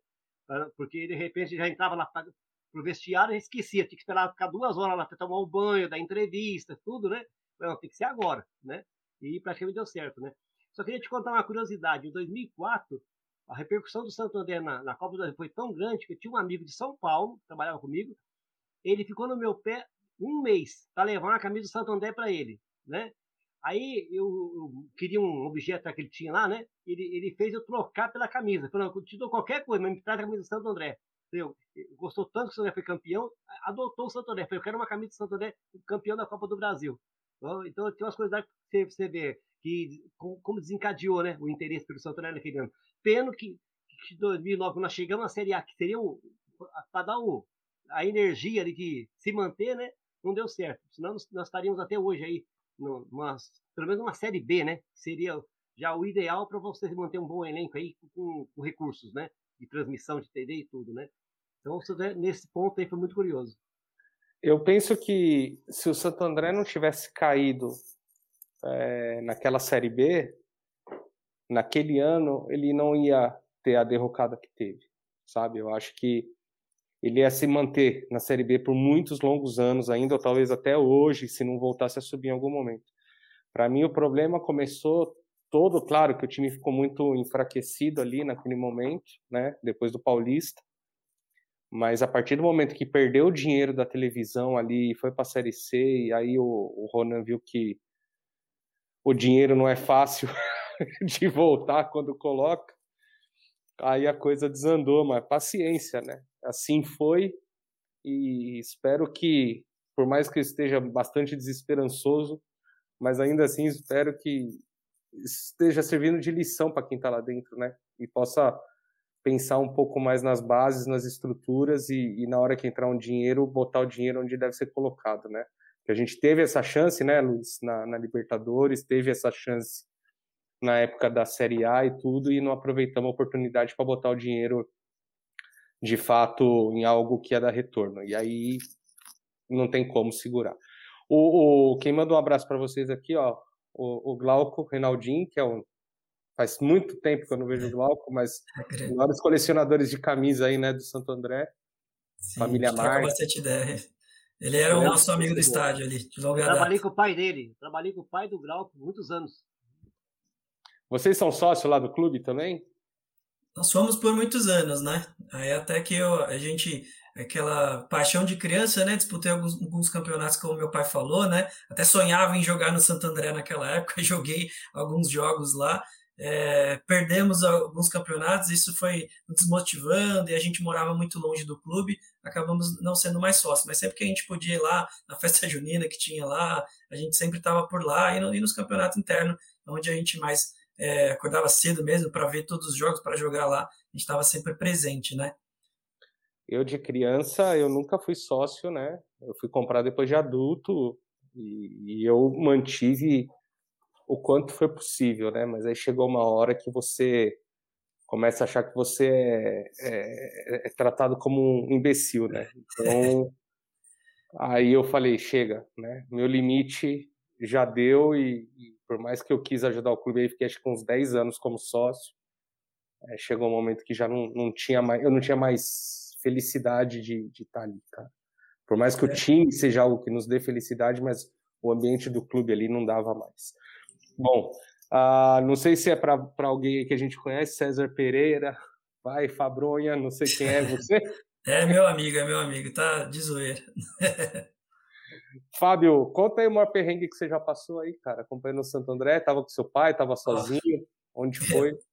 Porque, de repente, já entrava lá pro vestiário e esquecia. Tinha que esperar ficar duas horas lá para tomar o banho, dar entrevista, tudo, né? Não, tem que ser agora, né? E praticamente deu certo, né? Só queria te contar uma curiosidade. Em 2004, a repercussão do Santo André na, na Copa do Brasil foi tão grande que eu tinha um amigo de São Paulo, que trabalhava comigo, ele ficou no meu pé um mês para levar uma camisa do Santo André para ele, né? Aí eu, eu, queria um objeto que ele tinha lá, né? Ele, ele fez eu trocar pela camisa. Falou, eu te dou qualquer coisa, mas me traz a camisa do Santo André. Eu, gostou tanto que o Santo André foi campeão, adotou o Santo André. Falei, eu quero uma camisa do Santo André, campeão da Copa do Brasil. Então, então tem umas coisas que você vê que como desencadeou né, o interesse pelo Santo André naquele ano. Pena que, que 2009, quando nós chegamos na Série A, que seria para dar o, a energia de que se manter, né, não deu certo. Senão nós, nós estaríamos até hoje aí, numa, pelo menos uma Série B, né? Seria já o ideal para você manter um bom elenco aí com, com, recursos, né? De transmissão de TV e tudo, né? Então, nesse ponto aí foi muito curioso. Eu penso que se o Santo André não tivesse caído é, naquela Série B, naquele ano, ele não ia ter a derrocada que teve, sabe? Eu acho que ele ia se manter na Série B por muitos longos anos ainda, ou talvez até hoje, se não voltasse a subir em algum momento. Para mim, o problema começou todo, claro que o time ficou muito enfraquecido ali naquele momento, né? Depois do Paulista. Mas a partir do momento que perdeu o dinheiro da televisão ali e foi para a Série C, e aí o, o Ronan viu que o dinheiro não é fácil de voltar quando coloca, aí a coisa desandou, mas paciência, né? Assim foi e espero que, por mais que eu esteja bastante desesperançoso, mas ainda assim espero que esteja servindo de lição para quem está lá dentro, né? E possa pensar um pouco mais nas bases, nas estruturas e, e, na hora que entrar um dinheiro, botar o dinheiro onde deve ser colocado, né? Que a gente teve essa chance, né, Luiz, na, na, Libertadores, teve essa chance na época da Série A e tudo, e não aproveitamos a oportunidade para botar o dinheiro de fato em algo que ia dar retorno. E aí não tem como segurar. O, o quem manda um abraço para vocês aqui, ó, o, o Glauco Reinaldinho, que é um faz muito tempo que eu não vejo o Glauco, mas é um dos colecionadores de camisa aí, né, do Santo André. Sim, família Marques. bastante ideia. Ele era o nosso amigo do estádio ali, de longa Trabalhei com o pai dele, trabalhei com o pai do Grau por muitos anos. Vocês são sócios lá do clube também? Nós fomos por muitos anos, né? Aí até que eu, a gente, aquela paixão de criança, né? Disputei alguns, alguns campeonatos, como meu pai falou, né? Até sonhava em jogar no Santo André naquela época, joguei alguns jogos lá. É, perdemos alguns campeonatos, isso foi desmotivando e a gente morava muito longe do clube, acabamos não sendo mais sócios. Mas sempre que a gente podia ir lá na festa junina que tinha lá, a gente sempre estava por lá e, no, e, nos campeonatos internos, onde a gente mais é, acordava cedo mesmo para ver todos os jogos, para jogar lá, a gente estava sempre presente, né? Eu de criança, eu nunca fui sócio, né? Eu fui comprar depois de adulto e, e eu mantive o quanto foi possível, né? Mas aí chegou uma hora que você começa a achar que você é, é, é tratado como um imbecil, né? Então, aí eu falei, chega, né? Meu limite já deu e, e, por mais que eu quis ajudar o clube, aí fiquei acho que uns 10 anos como sócio, é, chegou um momento que já não, não tinha mais, eu não tinha mais felicidade de, de estar ali, cara. Por mais que o é. time seja algo que nos dê felicidade, mas o ambiente do clube ali não dava mais. Bom, uh, não sei se é para alguém que a gente conhece, César Pereira, vai, Fabronha, não sei quem é você. é meu amigo, é meu amigo, tá de zoeira. Fábio, conta aí o maior perrengue que você já passou aí, cara, acompanhando o Santo André, tava com seu pai, tava sozinho, onde foi?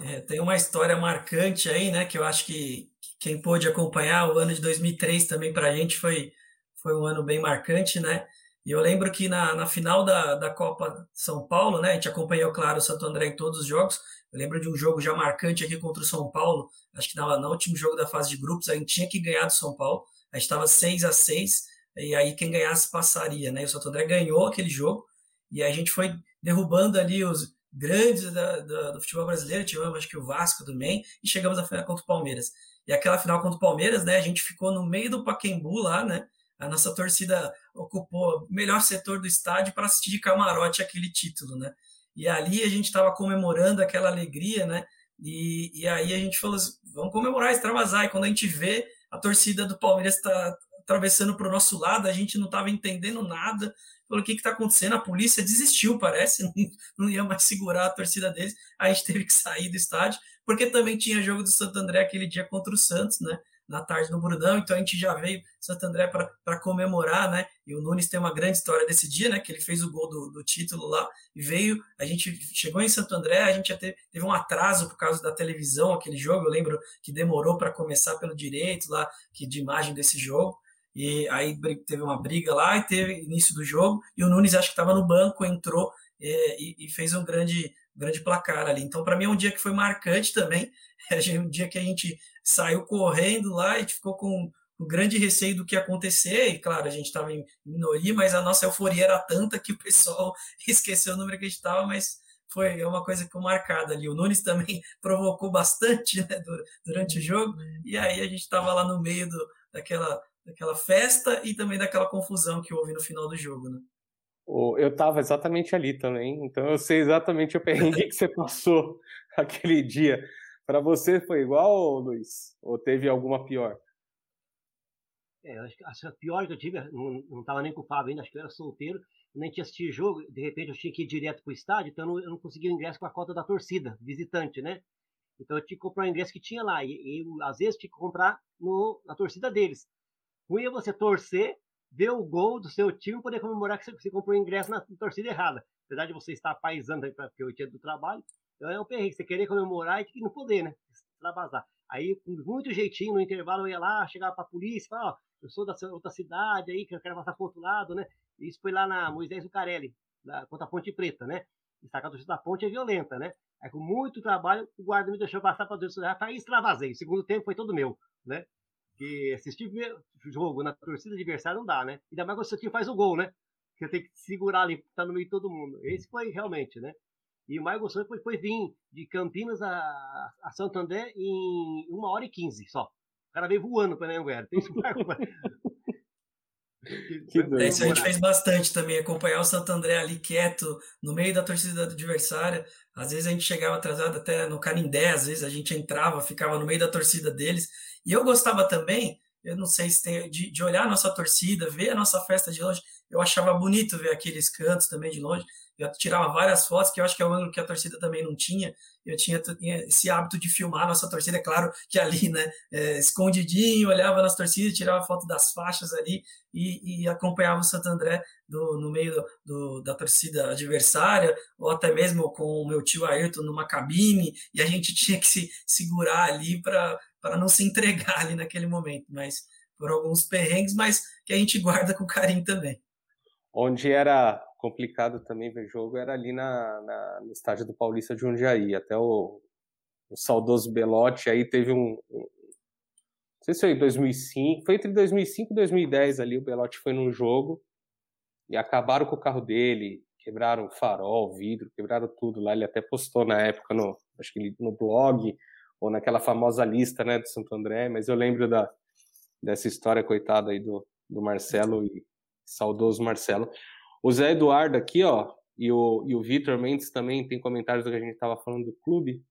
É, tem uma história marcante aí, né, que eu acho que quem pôde acompanhar o ano de 2003 também para a gente foi, foi um ano bem marcante, né, e eu lembro que na, na final da, da Copa São Paulo, né, a gente acompanhou, claro, o Santo André em todos os jogos. Eu lembro de um jogo já marcante aqui contra o São Paulo, acho que no, no último jogo da fase de grupos, a gente tinha que ganhar do São Paulo, a gente estava 6 a 6 e aí quem ganhasse passaria, né? E o Santo André ganhou aquele jogo, e a gente foi derrubando ali os grandes da, da, do futebol brasileiro, tivemos acho que o Vasco também, e chegamos à final contra o Palmeiras. E aquela final contra o Palmeiras, né, a gente ficou no meio do Paquembu lá, né, a nossa torcida ocupou o melhor setor do estádio para assistir de camarote aquele título, né? E ali a gente estava comemorando aquela alegria, né? E, e aí a gente falou assim, vamos comemorar, extravasar. E quando a gente vê a torcida do Palmeiras está atravessando para o nosso lado, a gente não estava entendendo nada. Falou, o que está acontecendo? A polícia desistiu, parece, não, não ia mais segurar a torcida deles. Aí a gente teve que sair do estádio, porque também tinha jogo do Santo André aquele dia contra o Santos, né? Na tarde no Brunão, então a gente já veio Santo André para comemorar, né? E o Nunes tem uma grande história desse dia, né? Que ele fez o gol do, do título lá e veio. A gente chegou em Santo André, a gente teve, teve um atraso por causa da televisão, aquele jogo. Eu lembro que demorou para começar pelo direito lá, que de imagem desse jogo. E aí teve uma briga lá e teve início do jogo. E o Nunes acho que estava no banco, entrou é, e, e fez um grande grande placar ali. Então, para mim, é um dia que foi marcante também. É um dia que a gente saiu correndo lá e ficou com o grande receio do que ia acontecer. E, claro, a gente estava em minoria, mas a nossa euforia era tanta que o pessoal esqueceu o número que a gente estava, mas foi é uma coisa que ficou marcada ali. O Nunes também provocou bastante né, durante o jogo, e aí a gente estava lá no meio do, daquela, daquela festa e também daquela confusão que houve no final do jogo. Né? Eu estava exatamente ali também, então eu sei exatamente o perrengue que você passou aquele dia. Para você foi igual, Luiz? Ou teve alguma pior? É, acho que a pior que eu tive, não estava nem com o Fábio ainda, acho que eu era solteiro, nem tinha assistido jogo, de repente eu tinha que ir direto para o estádio, então eu não, eu não conseguia o ingresso com a cota da torcida, visitante, né? Então eu tinha que comprar o ingresso que tinha lá, e, e às vezes tinha que comprar no, na torcida deles. Ruim é você torcer, ver o gol do seu time e poder comemorar que você, comprou o ingresso na torcida errada. Apesar de você estar paisando aí, porque eu tinha do trabalho, então é um perrengue, você querer comemorar e não poder, né? Extravasar. Aí, com muito jeitinho, no intervalo eu ia lá, chegava pra polícia, falava, ó, eu sou da outra cidade aí, que eu quero passar pro outro lado, né? Isso foi lá na Moisés Zucarelli, da, contra a Ponte Preta, né? E a torcida da ponte é violenta, né? Aí com muito trabalho, o guarda me deixou passar para Deus aí extravasei. O segundo tempo foi todo meu, né? Que assistir jogo na torcida adversária não dá, né? Ainda mais quando o seu time faz o gol, né? Você tem que segurar ali, tá no meio de todo mundo. Esse foi realmente, né? E o mais gostoso foi, foi vir de Campinas a, a Santo André em uma hora e quinze só. O cara veio voando para Anhanguera. Tem isso é, isso a gente fez bastante também, acompanhar o Santo André ali quieto, no meio da torcida adversária. Às vezes a gente chegava atrasado até no Canindé, às vezes a gente entrava, ficava no meio da torcida deles. E eu gostava também eu não sei se tem, de, de olhar a nossa torcida, ver a nossa festa de longe, eu achava bonito ver aqueles cantos também de longe, eu tirava várias fotos, que eu acho que é o ângulo que a torcida também não tinha, eu tinha esse hábito de filmar a nossa torcida, é claro que ali, né, é, escondidinho, olhava nas torcidas, tirava foto das faixas ali e, e acompanhava o Santo André do, no meio do, do, da torcida adversária, ou até mesmo com o meu tio Ayrton numa cabine, e a gente tinha que se segurar ali para para não se entregar ali naquele momento, mas por alguns perrengues, mas que a gente guarda com carinho também. Onde era complicado também ver jogo era ali na, na no estádio do Paulista de Jundiaí, até o, o saudoso Belotti aí teve um, não sei se foi em 2005, foi entre 2005 e 2010 ali, o Belotti foi num jogo e acabaram com o carro dele, quebraram farol, vidro, quebraram tudo lá, ele até postou na época no, acho que no blog, ou naquela famosa lista, né, de Santo André, mas eu lembro da, dessa história coitada aí do, do Marcelo e saudoso Marcelo. O Zé Eduardo aqui, ó, e o, e o Vitor Mendes também tem comentários do que a gente estava falando do clube.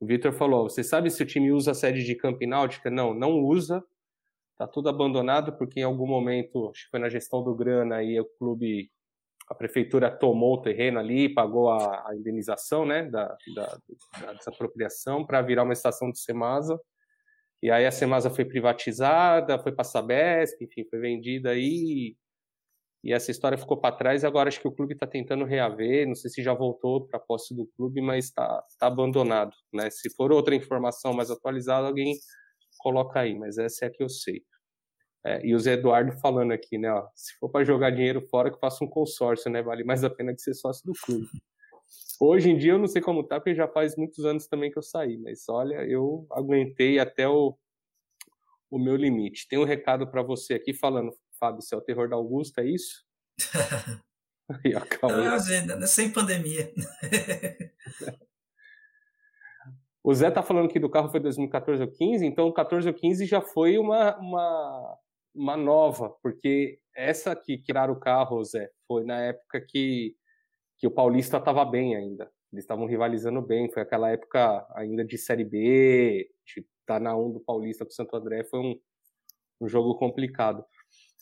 O Vitor falou: Você sabe se o time usa a sede de Campináutica? Não, não usa. Tá tudo abandonado porque em algum momento, acho que foi na gestão do Grana, aí o clube a prefeitura tomou o terreno ali, pagou a, a indenização né, da, da, da desapropriação para virar uma estação de Semasa. E aí a Semasa foi privatizada, foi para a Sabesp, enfim, foi vendida aí. E essa história ficou para trás agora acho que o clube está tentando reaver. Não sei se já voltou para a posse do clube, mas está tá abandonado. Né? Se for outra informação mais atualizada, alguém coloca aí, mas essa é a que eu sei. É, e o Zé Eduardo falando aqui, né? Ó, se for para jogar dinheiro fora, que faça um consórcio, né? Vale mais a pena que ser sócio do clube. Hoje em dia eu não sei como tá, porque já faz muitos anos também que eu saí, mas olha, eu aguentei até o, o meu limite. Tem um recado para você aqui falando, Fábio, se é o terror da Augusta, é isso? Aí, ó, não, sem pandemia. O Zé tá falando que do carro foi 2014 ou 15, então 14 ou 15 já foi uma, uma, uma nova, porque essa que tiraram o carro, Zé, foi na época que, que o Paulista estava bem ainda. Eles estavam rivalizando bem, foi aquela época ainda de Série B, de estar tá na 1 do Paulista com o Santo André, foi um, um jogo complicado.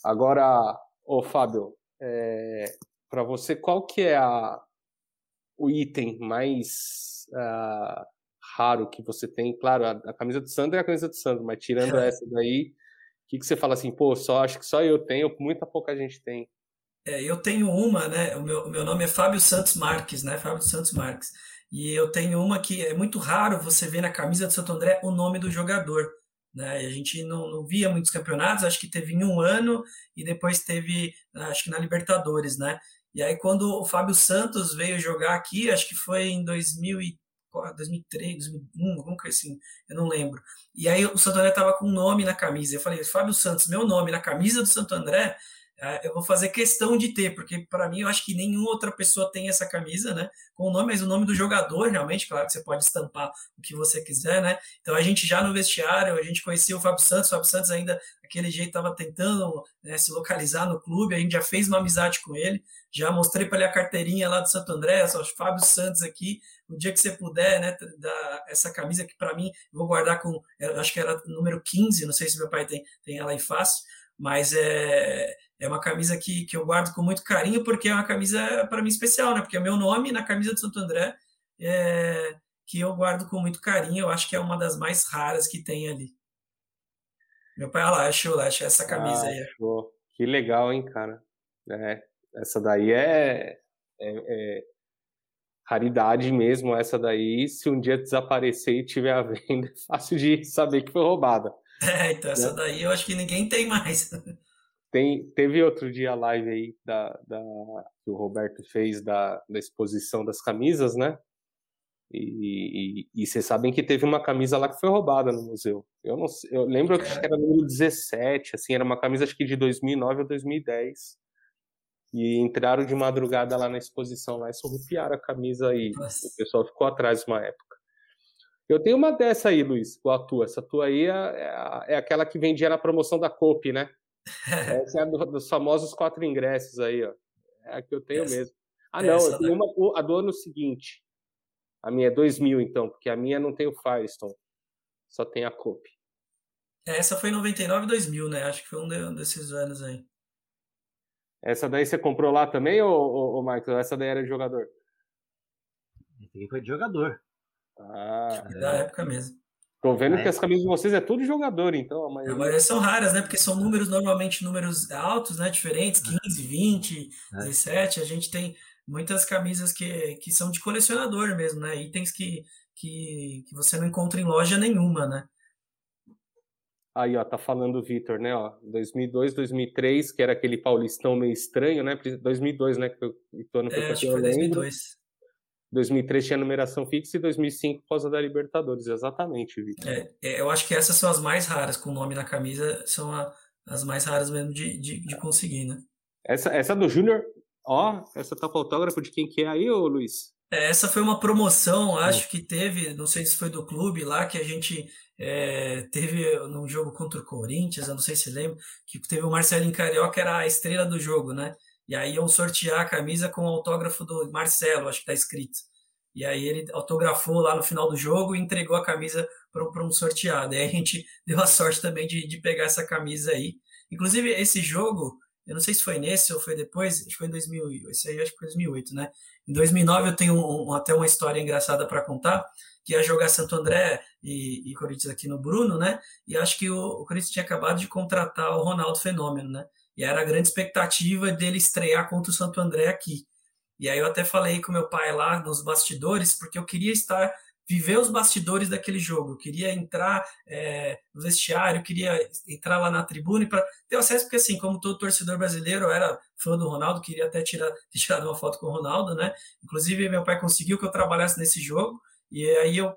Agora, ô Fábio, é, para você, qual que é a, o item mais... Uh, raro que você tem. Claro, a, a camisa do Sandro é a camisa do Sandro, mas tirando essa daí, o que, que você fala assim, pô, só acho que só eu tenho, muita pouca gente tem. É, eu tenho uma, né? O meu, o meu nome é Fábio Santos Marques, né? Fábio Santos Marques. E eu tenho uma que é muito raro você ver na camisa do Santo André o nome do jogador. Né? A gente não, não via muitos campeonatos, acho que teve em um ano e depois teve, acho que na Libertadores, né? E aí quando o Fábio Santos veio jogar aqui, acho que foi em 2000 2003, 2001, alguma coisa assim, eu não lembro. E aí o Santo André tava com um nome na camisa. Eu falei, Fábio Santos, meu nome na camisa do Santo André, eu vou fazer questão de ter, porque para mim eu acho que nenhuma outra pessoa tem essa camisa, né? Com o nome, mas o nome do jogador, realmente, claro que você pode estampar o que você quiser, né? Então a gente já no vestiário, a gente conhecia o Fábio Santos, o Fábio Santos ainda, aquele jeito, estava tentando né, se localizar no clube, a gente já fez uma amizade com ele, já mostrei para ele a carteirinha lá do Santo André, só Fábio Santos aqui, o dia que você puder, né, dar essa camisa que para mim, vou guardar com, acho que era número 15, não sei se meu pai tem, tem ela aí fácil, mas é é uma camisa que, que eu guardo com muito carinho, porque é uma camisa para mim especial, né? Porque é meu nome na camisa do Santo André, é, que eu guardo com muito carinho. Eu acho que é uma das mais raras que tem ali. Meu pai, olha lá, achou, achou essa camisa ah, aí. Que legal, hein, cara? É, essa daí é, é, é, raridade mesmo, essa daí. Se um dia desaparecer e tiver a venda, é fácil de saber que foi roubada. É, então essa né? daí eu acho que ninguém tem mais. Tem, teve outro dia a live aí da, da, que o Roberto fez da, da exposição das camisas, né? E, e, e vocês sabem que teve uma camisa lá que foi roubada no museu. Eu não sei, eu lembro que era número 17, assim, era uma camisa acho que de 2009 ou 2010. E entraram de madrugada lá na exposição lá e surrupiaram a camisa aí. O pessoal ficou atrás uma época. Eu tenho uma dessa aí, Luiz, com a tua. Essa tua aí é, é, é aquela que vendia na promoção da Cope, né? Essa é a do, dos famosos quatro ingressos aí, ó. É a que eu tenho Essa. mesmo. Ah, não, Essa eu tenho uma, a do ano seguinte. A minha é 2000, então, porque a minha não tem o Firestone. Só tem a Cope. Essa foi em 99 e 2000, né? Acho que foi um desses anos aí. Essa daí você comprou lá também, ou, ou, ou Michael? Essa daí era de jogador? Foi de jogador. Ah, é da época mesmo. Tô vendo é. que as camisas de vocês é tudo jogador, então. A maioria... Agora são raras, né? Porque são números, normalmente números altos, né? Diferentes, 15, 20, é. 17. A gente tem muitas camisas que, que são de colecionador mesmo, né? Itens que, que, que você não encontra em loja nenhuma, né? Aí, ó, tá falando o Vitor, né, ó, 2002, 2003, que era aquele paulistão meio estranho, né, 2002, né, que foi o ano que é, acho que foi 2002. 2003 tinha numeração fixa e 2005 por causa da Libertadores, exatamente, Vitor. É, é, eu acho que essas são as mais raras, com o nome na camisa, são a, as mais raras mesmo de, de, de conseguir, né? Essa, essa do Júnior, ó, essa tá com autógrafo de quem que é aí, ô Luiz? É, essa foi uma promoção, acho que teve, não sei se foi do clube lá, que a gente é, teve num jogo contra o Corinthians, eu não sei se lembra, que teve o Marcelinho Carioca, era a estrela do jogo, né? E aí iam sortear a camisa com o autógrafo do Marcelo, acho que tá escrito. E aí ele autografou lá no final do jogo e entregou a camisa para um sorteado. E aí a gente deu a sorte também de, de pegar essa camisa aí. Inclusive, esse jogo, eu não sei se foi nesse ou foi depois, acho que foi em 2008, esse aí acho que foi 2008, né? Em 2009 eu tenho um, até uma história engraçada para contar, que ia jogar Santo André e, e, Corinthians aqui no Bruno, né? E acho que o, o Corinthians tinha acabado de contratar o Ronaldo Fenômeno, né? E era a grande expectativa dele estrear contra o Santo André aqui. E aí eu até falei com meu pai lá nos bastidores, porque eu queria estar viver os bastidores daquele jogo. Eu queria entrar é, no vestiário, queria entrar lá na tribuna para ter acesso, porque assim, como todo torcedor brasileiro, eu era fã do Ronaldo, queria até tirar, tirado uma foto com o Ronaldo, né? Inclusive, meu pai conseguiu que eu trabalhasse nesse jogo, e aí eu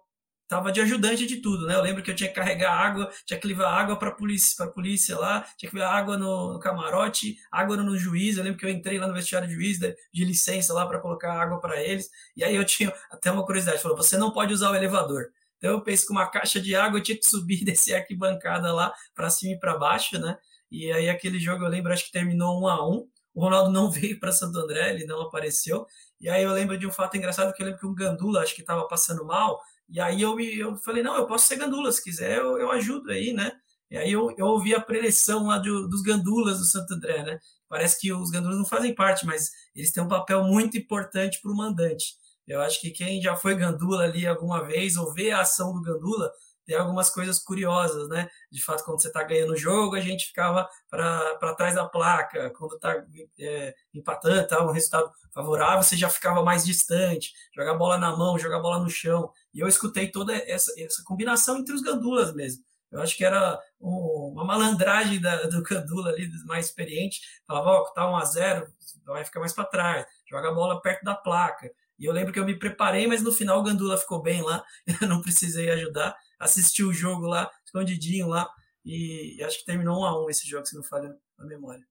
tava de ajudante de tudo, né? Eu lembro que eu tinha que carregar água, tinha que levar água para polícia, para polícia lá, tinha que levar água no, camarote, água no juiz. Eu lembro que eu entrei lá no vestiário de juiz de, de licença lá para colocar água para eles. E aí eu tinha até uma curiosidade, falou: "Você não pode usar o elevador". Então eu pensei com uma caixa de água, eu tinha que subir e descer aqui bancada lá para cima e para baixo, né? E aí aquele jogo eu lembro acho que terminou um a um. O Ronaldo não veio para Santo André, ele não apareceu. E aí eu lembro de um fato engraçado que eu lembro que um Gandula, acho que estava passando mal, e aí eu, me, eu falei, não, eu posso ser gandula, se quiser eu, eu ajudo aí, né? E aí eu, eu ouvi a preleção lá do, dos gandulas do Santo André, né? Parece que os gandulas não fazem parte, mas eles têm um papel muito importante para o mandante. Eu acho que quem já foi gandula ali alguma vez ou vê a ação do gandula tem algumas coisas curiosas, né? De fato, quando você está ganhando o jogo, a gente ficava para trás da placa. Quando está é, empatando, tá, um resultado favorável, você já ficava mais distante. Jogar bola na mão, jogar bola no chão. E eu escutei toda essa, essa combinação entre os gandulas mesmo. Eu acho que era uma malandragem da, do Gandula ali, mais experiente. Falava, ó, oh, tá 1 a 0 vai ficar mais para trás, joga a bola perto da placa. E eu lembro que eu me preparei, mas no final o Gandula ficou bem lá, eu não precisei ajudar. Assisti o jogo lá, escondidinho lá, e acho que terminou 1 a 1 esse jogo, se não falha a memória.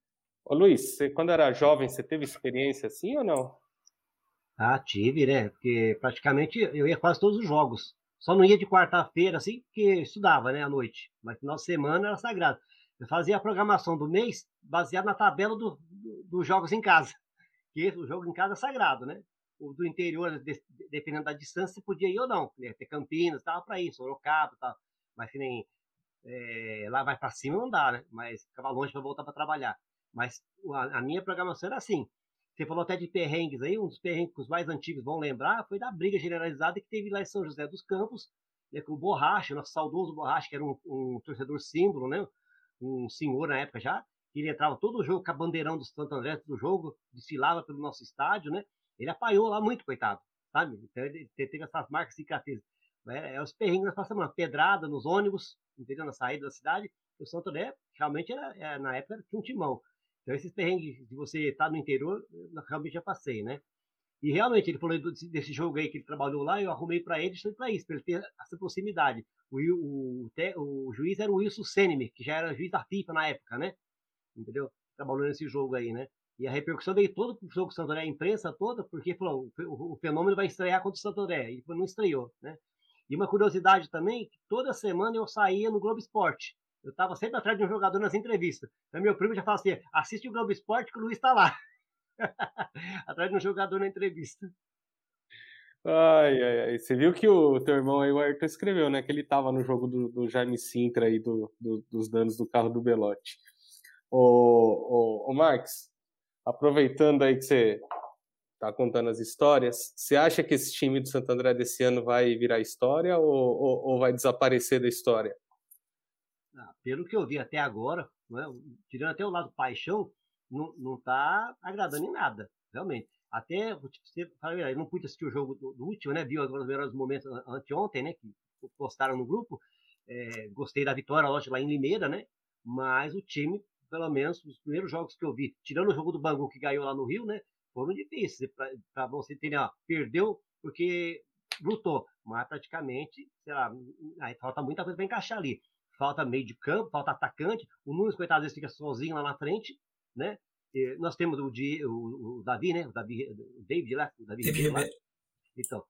Ô Luiz, você, quando era jovem, você teve experiência assim ou não? Ah, tive, né? Porque praticamente eu ia quase todos os jogos. Só não ia de quarta-feira, assim, porque estudava, né, à noite. Mas final de semana era sagrado. Eu fazia a programação do mês baseado na tabela dos do, do jogos em casa. Que o jogo em casa é sagrado, né? O do interior, de, dependendo da distância, você podia ir ou não. Né? Ter Campinas, tava para ir, Sorocaba, tal. Mas que nem é, lá vai para cima não dá, né? Mas ficava longe para voltar para trabalhar. Mas a, a minha programação era assim você falou até de perrengues aí, um dos perrengues mais antigos vão lembrar foi da briga generalizada que teve lá em São José dos Campos, né, com o Borracha, nosso saudoso Borracha, que era um, um, torcedor símbolo, né, um senhor na época já, ele entrava todo o jogo com a bandeirão do Santo André do jogo, desfilava pelo nosso estádio, né, ele apanhou lá muito, coitado, sabe? Então ele teve essas marcas cicatrizes. É, é os perrengues nós passamos, uma pedrada nos ônibus, entendeu? Na saída da cidade. O Santo André realmente era, era na época tinha um timão. Então, esses perrengues de você estar no interior, eu realmente já passei, né? E realmente, ele falou desse jogo aí que ele trabalhou lá, eu arrumei para ele para isso, para ele ter essa proximidade. O, o, o, o, juiz era o Wilson Senemer, que já era juiz da FIFA na época, né? Entendeu? Trabalhou nesse jogo aí, né? E a repercussão veio todo pro jogo do a imprensa toda, porque falou, o, o fenômeno vai estrear contra o Santo. E não estreou, né? E uma curiosidade também, que toda semana eu saía no Globo Esporte. Eu estava sempre atrás de um jogador nas entrevistas. Então, meu primo já fala assim: assiste o Globo Esporte que o Luiz está lá. atrás de um jogador na entrevista. Ai, ai, ai. Você viu que o teu irmão aí, o Ayrton, escreveu, né? Que ele tava no jogo do, do Jaime Sintra aí, do, do, dos danos do carro do Belote. Ô, ô, ô, Marx, aproveitando aí que você tá contando as histórias, você acha que esse time do Santo André desse ano vai virar história ou, ou, ou vai desaparecer da história? Ah, pelo que eu vi até agora, né, tirando até o lado paixão, não, não tá agradando em nada, realmente. Até, você eu não pude assistir o jogo do, do último, né? Viu agora os melhores momentos anteontem, né? Que postaram no grupo. É, gostei da vitória, lógico, lá em Limeira, né? Mas o time, pelo menos, os primeiros jogos que eu vi, tirando o jogo do Bangu que ganhou lá no Rio, né? Foram difíceis. Para você ter, ó, perdeu porque lutou, mas praticamente, sei lá, aí falta muita coisa para encaixar ali. Falta meio de campo, falta atacante. O Nunes, coitado, às vezes fica sozinho lá na frente, né? nós temos o, Di, o, o, Davi, né? O, Davi, o David lá, o Davi David Então,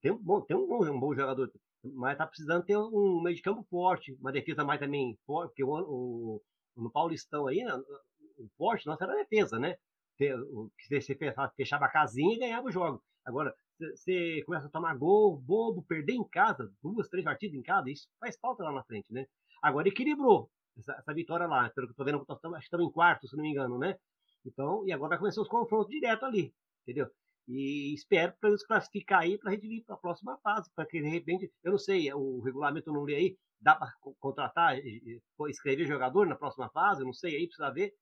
tem um bom, tem um bom, um bom jogador, mas tá precisando ter um meio de campo forte, uma defesa mais também forte, porque o, o, no Paulistão aí, né, o forte nossa era a defesa, né? Que você fechava a casinha e ganhava o jogo. Agora, você começa a tomar gol, bobo, perder em casa, duas, três partidas em casa, isso faz falta lá na frente, né? Agora equilibrou essa, essa vitória lá, pelo que eu tô vendo, acho que estamos em quarto, se não me engano, né? Então, e agora vai começar os confrontos direto ali, entendeu? E espero para eles classificar aí para a gente ir para a próxima fase, para que de repente, eu não sei, o regulamento eu não li aí, dá para contratar, escrever jogador na próxima fase, eu não sei aí, precisa ver,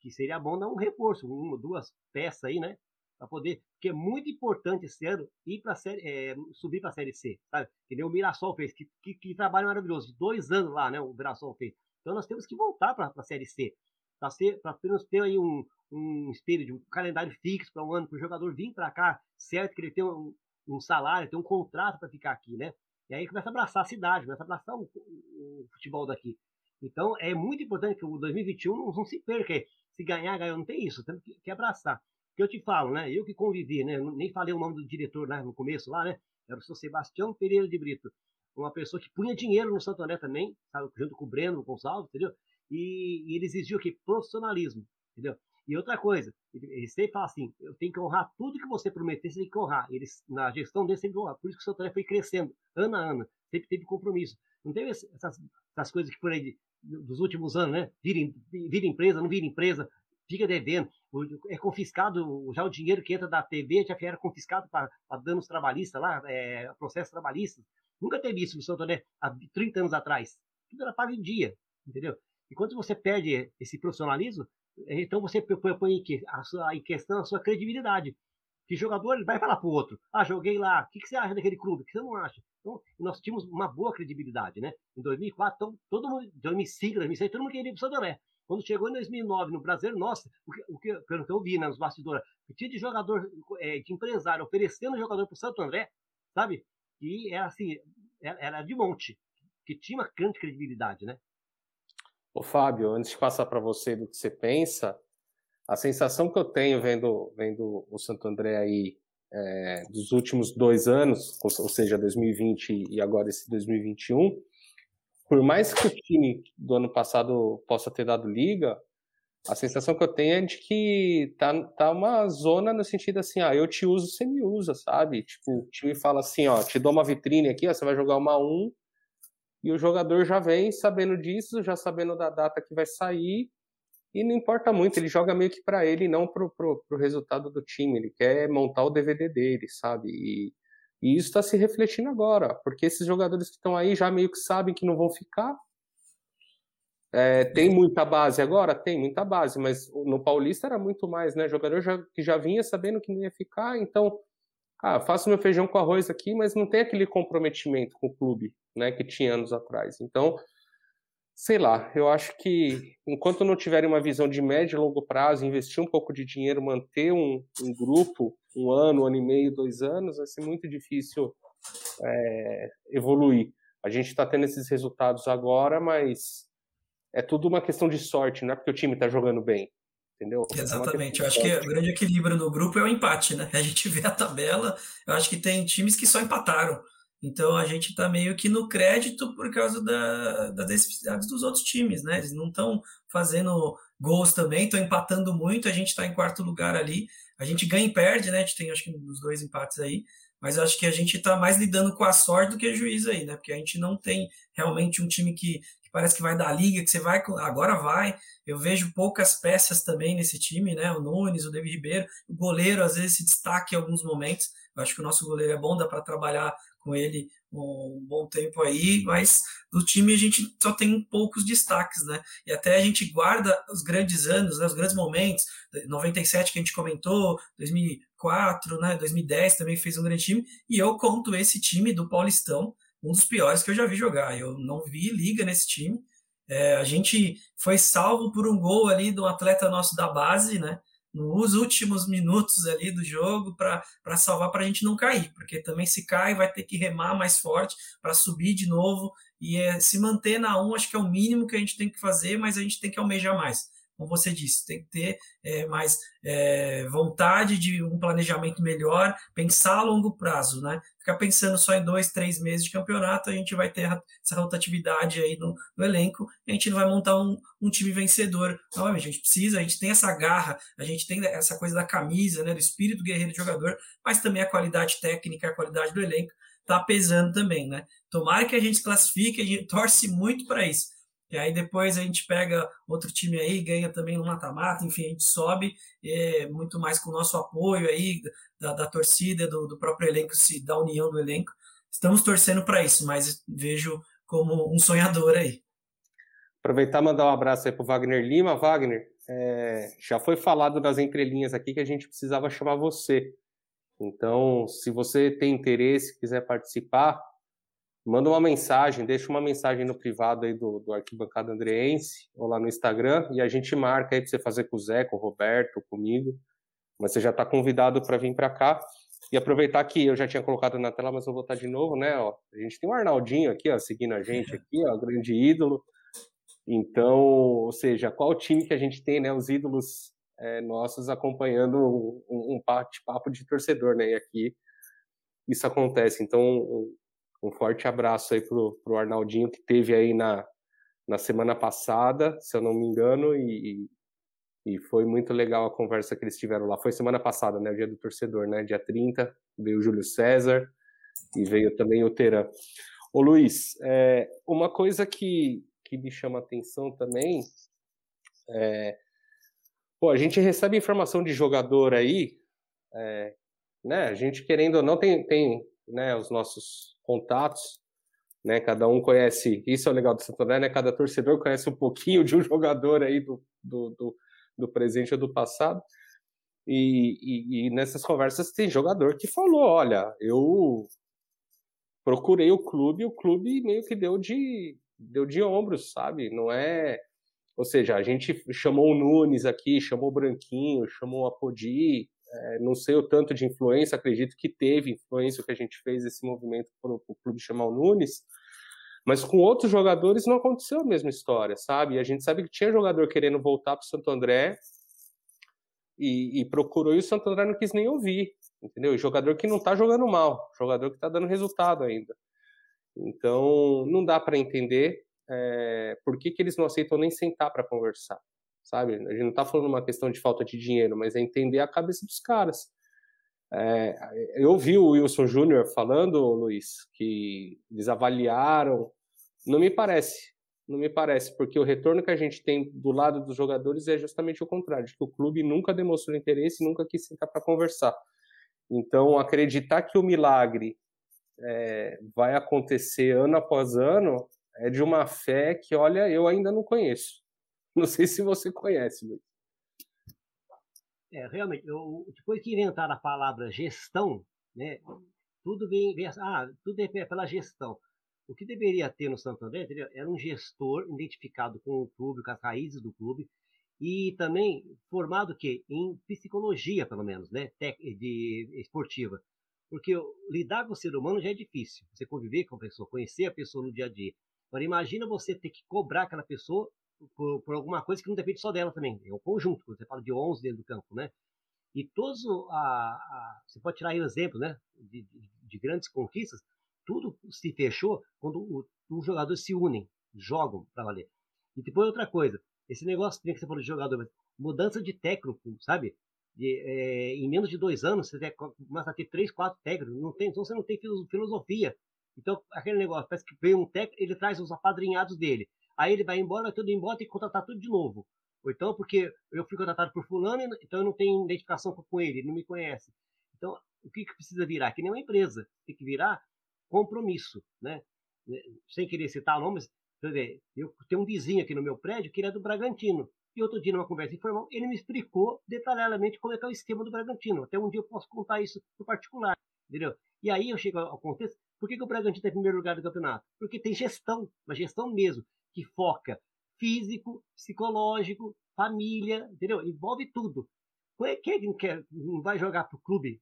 que seria bom dar um reforço, uma, duas peças aí, né? Para poder, porque é muito importante esse ano ir para é, subir para a Série C, sabe? Que nem o Mirassol fez, que, que, que trabalho maravilhoso, de dois anos lá, né? O Mirassol fez. Então nós temos que voltar para a Série C para apenas ter aí um, um espírito, um calendário fixo para um ano, para o jogador vir para cá, certo que ele tem um, um salário, tem um contrato para ficar aqui, né? E aí começa a abraçar a cidade, começa a abraçar o, o, futebol daqui. Então é muito importante que o 2021 não, não se perca. Se ganhar, ganhar, não tem isso, tem que, que abraçar. Que eu te falo, né? Eu que convivi, né? Nem falei o nome do diretor né, no começo lá, né? Era o seu Sebastião Pereira de Brito. Uma pessoa que punha dinheiro no Santo André também, sabe? junto com o Breno Gonçalves, entendeu? e, e ele exigiu que profissionalismo, entendeu? E outra coisa, ele sempre fala assim: eu tenho que honrar tudo que você prometer, você tem que honrar. Eles, na gestão dele, sempre honrar. Por isso que o seu tarefa foi crescendo, ano a ano, sempre teve compromisso. Não teve essas, essas coisas que por aí dos últimos anos, né? Vira, vira empresa, não vira empresa, fica devendo. É confiscado já o dinheiro que entra da TV, já era confiscado para danos trabalhistas lá, é, processos trabalhistas. Nunca teve isso no Santo André há 30 anos atrás. Tudo era pago em dia, entendeu? E quando você perde esse profissionalismo, então você põe em questão a sua credibilidade. Que jogador ele vai falar para o outro: Ah, joguei lá, o que, você acha daquele clube? O que você não acha? Então, nós tínhamos uma boa credibilidade, né? Em 2004, então, todo mundo, 2005, 2006, todo mundo queria ir para o Sodoré. Quando chegou em 2009 no Brasileiro, nossa, o que, o que, pelo que eu vi né, nos bastidores, tinha de jogador, é, de empresário oferecendo jogador para o Santo André, sabe? E era assim, era, era de monte, que tinha uma grande credibilidade, né? Ô, Fábio, antes de passar para você do que você pensa, a sensação que eu tenho vendo, vendo o Santo André aí é, dos últimos dois anos, ou, ou, seja, 2020 e agora esse 2021, por mais que o time do ano passado possa ter dado liga, a sensação que eu tenho é de que tá, tá uma zona no sentido assim, ah, eu te uso, você me usa, sabe? Tipo, o time fala assim, ó, te dou uma vitrine aqui, ó, você vai jogar uma 1, e o jogador já vem sabendo disso, já sabendo da data que vai sair, e não importa muito, ele joga meio que para ele, não pro, pro, pro resultado do time, ele quer montar o DVD dele, sabe? E, e isso está se refletindo agora, porque esses jogadores que estão aí já meio que sabem que não vão ficar. É, tem muita base agora? Tem muita base, mas no Paulista era muito mais, né? Jogador já, que já vinha sabendo que não ia ficar, então ah, faço meu feijão com arroz aqui, mas não tem aquele comprometimento com o clube, né, que tinha anos atrás. Então, sei lá, eu acho que enquanto não tiverem uma visão de médio e longo prazo, investir um pouco de dinheiro, manter um, um grupo, um ano, um ano e meio, dois anos, vai ser muito difícil é, evoluir. A gente está tendo esses resultados agora, mas é tudo uma questão de sorte, não é porque o time está jogando bem entendeu? É Exatamente. Eu acho que o grande equilíbrio no grupo é o empate, né? A gente vê a tabela, eu acho que tem times que só empataram. Então a gente está meio que no crédito por causa da, das necessidades dos outros times, né? Eles não estão fazendo gols também, estão empatando muito, a gente está em quarto lugar ali, a gente ganha e perde, né? A gente tem acho que dos dois empates aí, mas acho que a gente está mais lidando com a sorte do que a juiz aí, né? Porque a gente não tem realmente um time que, que parece que vai dar liga, que você vai, agora vai. Eu vejo poucas peças também nesse time, né? O Nunes, o David Ribeiro, o goleiro às vezes se destaca em alguns momentos. Eu acho que o nosso goleiro é bom, dá para trabalhar com ele um bom tempo aí, mas do time a gente só tem poucos destaques, né? E até a gente guarda os grandes anos, né, os grandes momentos, 97 que a gente comentou, 2004, né, 2010 também fez um grande time, e eu conto esse time do Paulistão, um dos piores que eu já vi jogar. Eu não vi liga nesse time. É, a gente foi salvo por um gol ali de um atleta nosso da base, né? Nos últimos minutos ali do jogo para salvar para a gente não cair, porque também se cai vai ter que remar mais forte para subir de novo. E é, se manter na 1 acho que é o mínimo que a gente tem que fazer, mas a gente tem que almejar mais como você disse, tem que ter é, mais é, vontade de um planejamento melhor, pensar a longo prazo, né? Ficar pensando só em dois, três meses de campeonato, a gente vai ter essa rotatividade aí no, no elenco, a gente não vai montar um, um, time vencedor. Novamente, a gente precisa, a gente tem essa garra, a gente tem essa coisa da camisa, né? Do espírito guerreiro de jogador, mas também a qualidade técnica, a qualidade do elenco tá pesando também, né? Tomara que a gente classifique, a gente torce muito para isso e aí depois a gente pega outro time aí, ganha também no mata-mata, enfim, a gente sobe é, muito mais com o nosso apoio aí da, da torcida, do, do, próprio elenco, se, da união do elenco. Estamos torcendo para isso, mas vejo como um sonhador aí. Aproveitar e mandar um abraço aí para Wagner Lima. Wagner, é, já foi falado nas entrelinhas aqui que a gente precisava chamar você. Então, se você tem interesse, quiser participar, manda uma mensagem, deixa uma mensagem no privado aí do, do Arquibancada Andreense, ou lá no Instagram, e a gente marca aí para você fazer com o Zé, com o Roberto, comigo. Mas você já está convidado para vir para cá. E aproveitar que eu já tinha colocado na tela, mas vou botar de novo, né? Ó, a gente tem o Arnaldinho aqui, ó, seguindo a gente aqui, ó, grande ídolo. Então, ou seja, qual time que a gente tem, né? Os ídolos é, nossos acompanhando um, um bate-papo de torcedor, né? E aqui isso acontece. Então, um forte abraço aí pro, pro Arnaldinho, que teve aí na, na semana passada, se eu não me engano, e, e foi muito legal a conversa que eles tiveram lá. Foi semana passada, né? O dia do torcedor, né? Dia 30, veio o Júlio César e veio também o Teran. Ô Luiz, é, uma coisa que, que me chama atenção também é. Pô, a gente recebe informação de jogador aí, é, né? A gente querendo ou não tem, tem né, os nossos contatos, né? Cada um conhece, isso é o legal do Santo André, né? Cada torcedor conhece um pouquinho de um jogador aí do, do, do, do presente ou do passado. E, e, e, nessas conversas tem jogador que falou, olha, eu procurei o clube, o clube meio que deu de deu de ombros, sabe? Não é, ou seja, a gente chamou o Nunes aqui, chamou o Branquinho, chamou o Apodi, é, não sei o tanto de influência, acredito que teve influência o que a gente fez esse movimento para o clube chamar o Nunes, mas com outros jogadores não aconteceu a mesma história, sabe? E a gente sabe que tinha jogador querendo voltar para o Santo André e, e, procurou e o Santo André não quis nem ouvir, entendeu? jogador que não está jogando mal, jogador que está dando resultado ainda. Então, não dá para entender é, por que, que eles não aceitam nem sentar para conversar sabe? A gente não está falando uma questão de falta de dinheiro, mas é entender a cabeça dos caras. É, eu ouvi o Wilson Júnior falando, Luiz, que eles avaliaram. Não me parece, não me parece, porque o retorno que a gente tem do lado dos jogadores é justamente o contrário, de que o clube nunca demonstrou interesse, nunca quis sentar para conversar. Então, acreditar que o milagre é, vai acontecer ano após ano é de uma fé que, olha, eu ainda não conheço. Não sei se você conhece, Luiz. É, realmente, eu, depois que inventaram a palavra gestão, né, tudo vem, vem ah, tudo é pela gestão. O que deveria ter no Santander entendeu? era um gestor identificado com o clube, com as raízes do clube, e também formado que em psicologia, pelo menos, né, de esportiva. Porque lidar com o ser humano já é difícil. Você conviver com a pessoa, conhecer a pessoa no dia a dia. Agora imagina você ter que cobrar aquela pessoa por, por, alguma coisa que não depende só dela também. É um conjunto, você fala de 11 dentro do campo, né? E todos, a, a você pode tirar aí um exemplo, né? De, de, de, grandes conquistas, tudo se fechou quando os jogadores se unem, jogam para valer. E depois outra coisa, esse negócio que você falou de jogador, mudança de técnico, sabe? de, é, em menos de dois anos, você começa a ter três, quatro técnicos, não tem, então você não tem filosofia. Então, aquele negócio, parece que vem um técnico, ele traz os apadrinhados dele. Aí ele vai embora, vai tudo embora, tem que contratar tudo de novo. Ou então, porque eu fui contratado por fulano, então eu não tenho identificação com ele, ele não me conhece. Então, o que, que precisa virar? Que nem uma empresa. Tem que virar compromisso, né? Sem querer citar nomes, eu tenho um vizinho aqui no meu prédio que ele é do Bragantino. E outro dia, numa conversa informal, ele me explicou detalhadamente como é que é o esquema do Bragantino. Até um dia eu posso contar isso no particular, entendeu? E aí eu chego ao contexto, por que, que o Bragantino está em primeiro lugar do campeonato? Porque tem gestão, uma gestão mesmo, que foca físico, psicológico, família, entendeu? Envolve tudo. Quem quer, não vai jogar pro clube